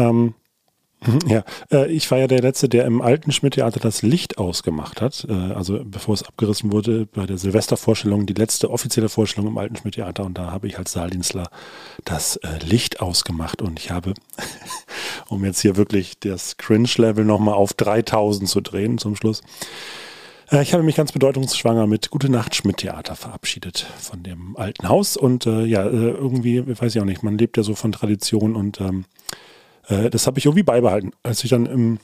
A: Ähm, ja, äh, ich war ja der Letzte, der im alten Schmidt-Theater das Licht ausgemacht hat. Äh, also bevor es abgerissen wurde, bei der Silvestervorstellung, die letzte offizielle Vorstellung im alten Schmidt-Theater. Und da habe ich als Saaldienstler das äh, Licht ausgemacht. Und ich habe, um jetzt hier wirklich das Cringe-Level nochmal auf 3000 zu drehen zum Schluss, äh, ich habe mich ganz bedeutungsschwanger mit Gute Nacht Schmidt-Theater verabschiedet von dem alten Haus. Und äh, ja, äh, irgendwie, weiß ich auch nicht, man lebt ja so von Tradition und ähm, äh, das habe ich irgendwie beibehalten. Als ich dann im,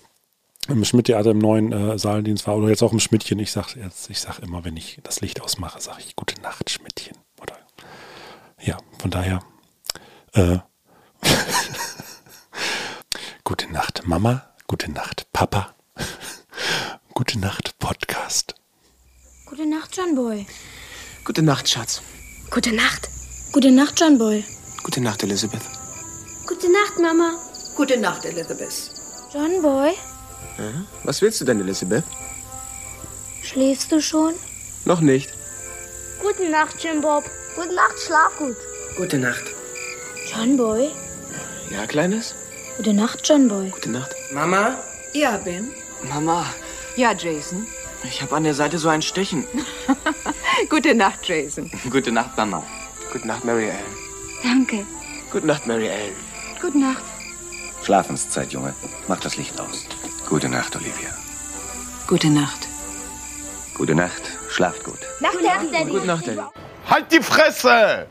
A: im Schmidt-Theater im neuen äh, Saaldienst war oder jetzt auch im Schmidtchen, ich sage jetzt, ich sag immer, wenn ich das Licht ausmache, sage ich Gute Nacht Schmidtchen. Oder ja, von daher. Äh, gute Nacht Mama, gute Nacht Papa, gute Nacht Podcast.
J: Gute Nacht, John Boy.
K: Gute Nacht, Schatz.
J: Gute Nacht. Gute Nacht, John Boy.
K: Gute Nacht, Elizabeth.
J: Gute Nacht, Mama.
L: Gute Nacht, Elizabeth.
J: John Boy,
K: Ja? Was willst du denn, Elizabeth?
J: schläfst du schon?
K: Noch nicht.
J: Gute Nacht, Jim Bob. Gute Nacht, schlaf gut.
K: Gute Nacht.
J: John Boy.
K: Ja, Kleines?
J: Gute Nacht, John Boy.
K: Gute Nacht.
L: Mama? Ja, Ben?
K: Mama,
L: Ja, Jason?
K: ich habe an der Seite so ein Stechen.
L: Gute Nacht, Jason.
K: Gute Nacht, Mama. Gute Nacht, Mary Ellen.
J: Danke.
K: Gute Nacht, Mary Ellen.
J: Gute Nacht.
M: Schlafenszeit, Junge. Mach das Licht aus. Gute Nacht, Olivia.
L: Gute Nacht.
M: Gute Nacht. Schlaft gut.
J: Nacht, Daddy.
K: Gute Nacht, Daddy.
I: Halt die Fresse!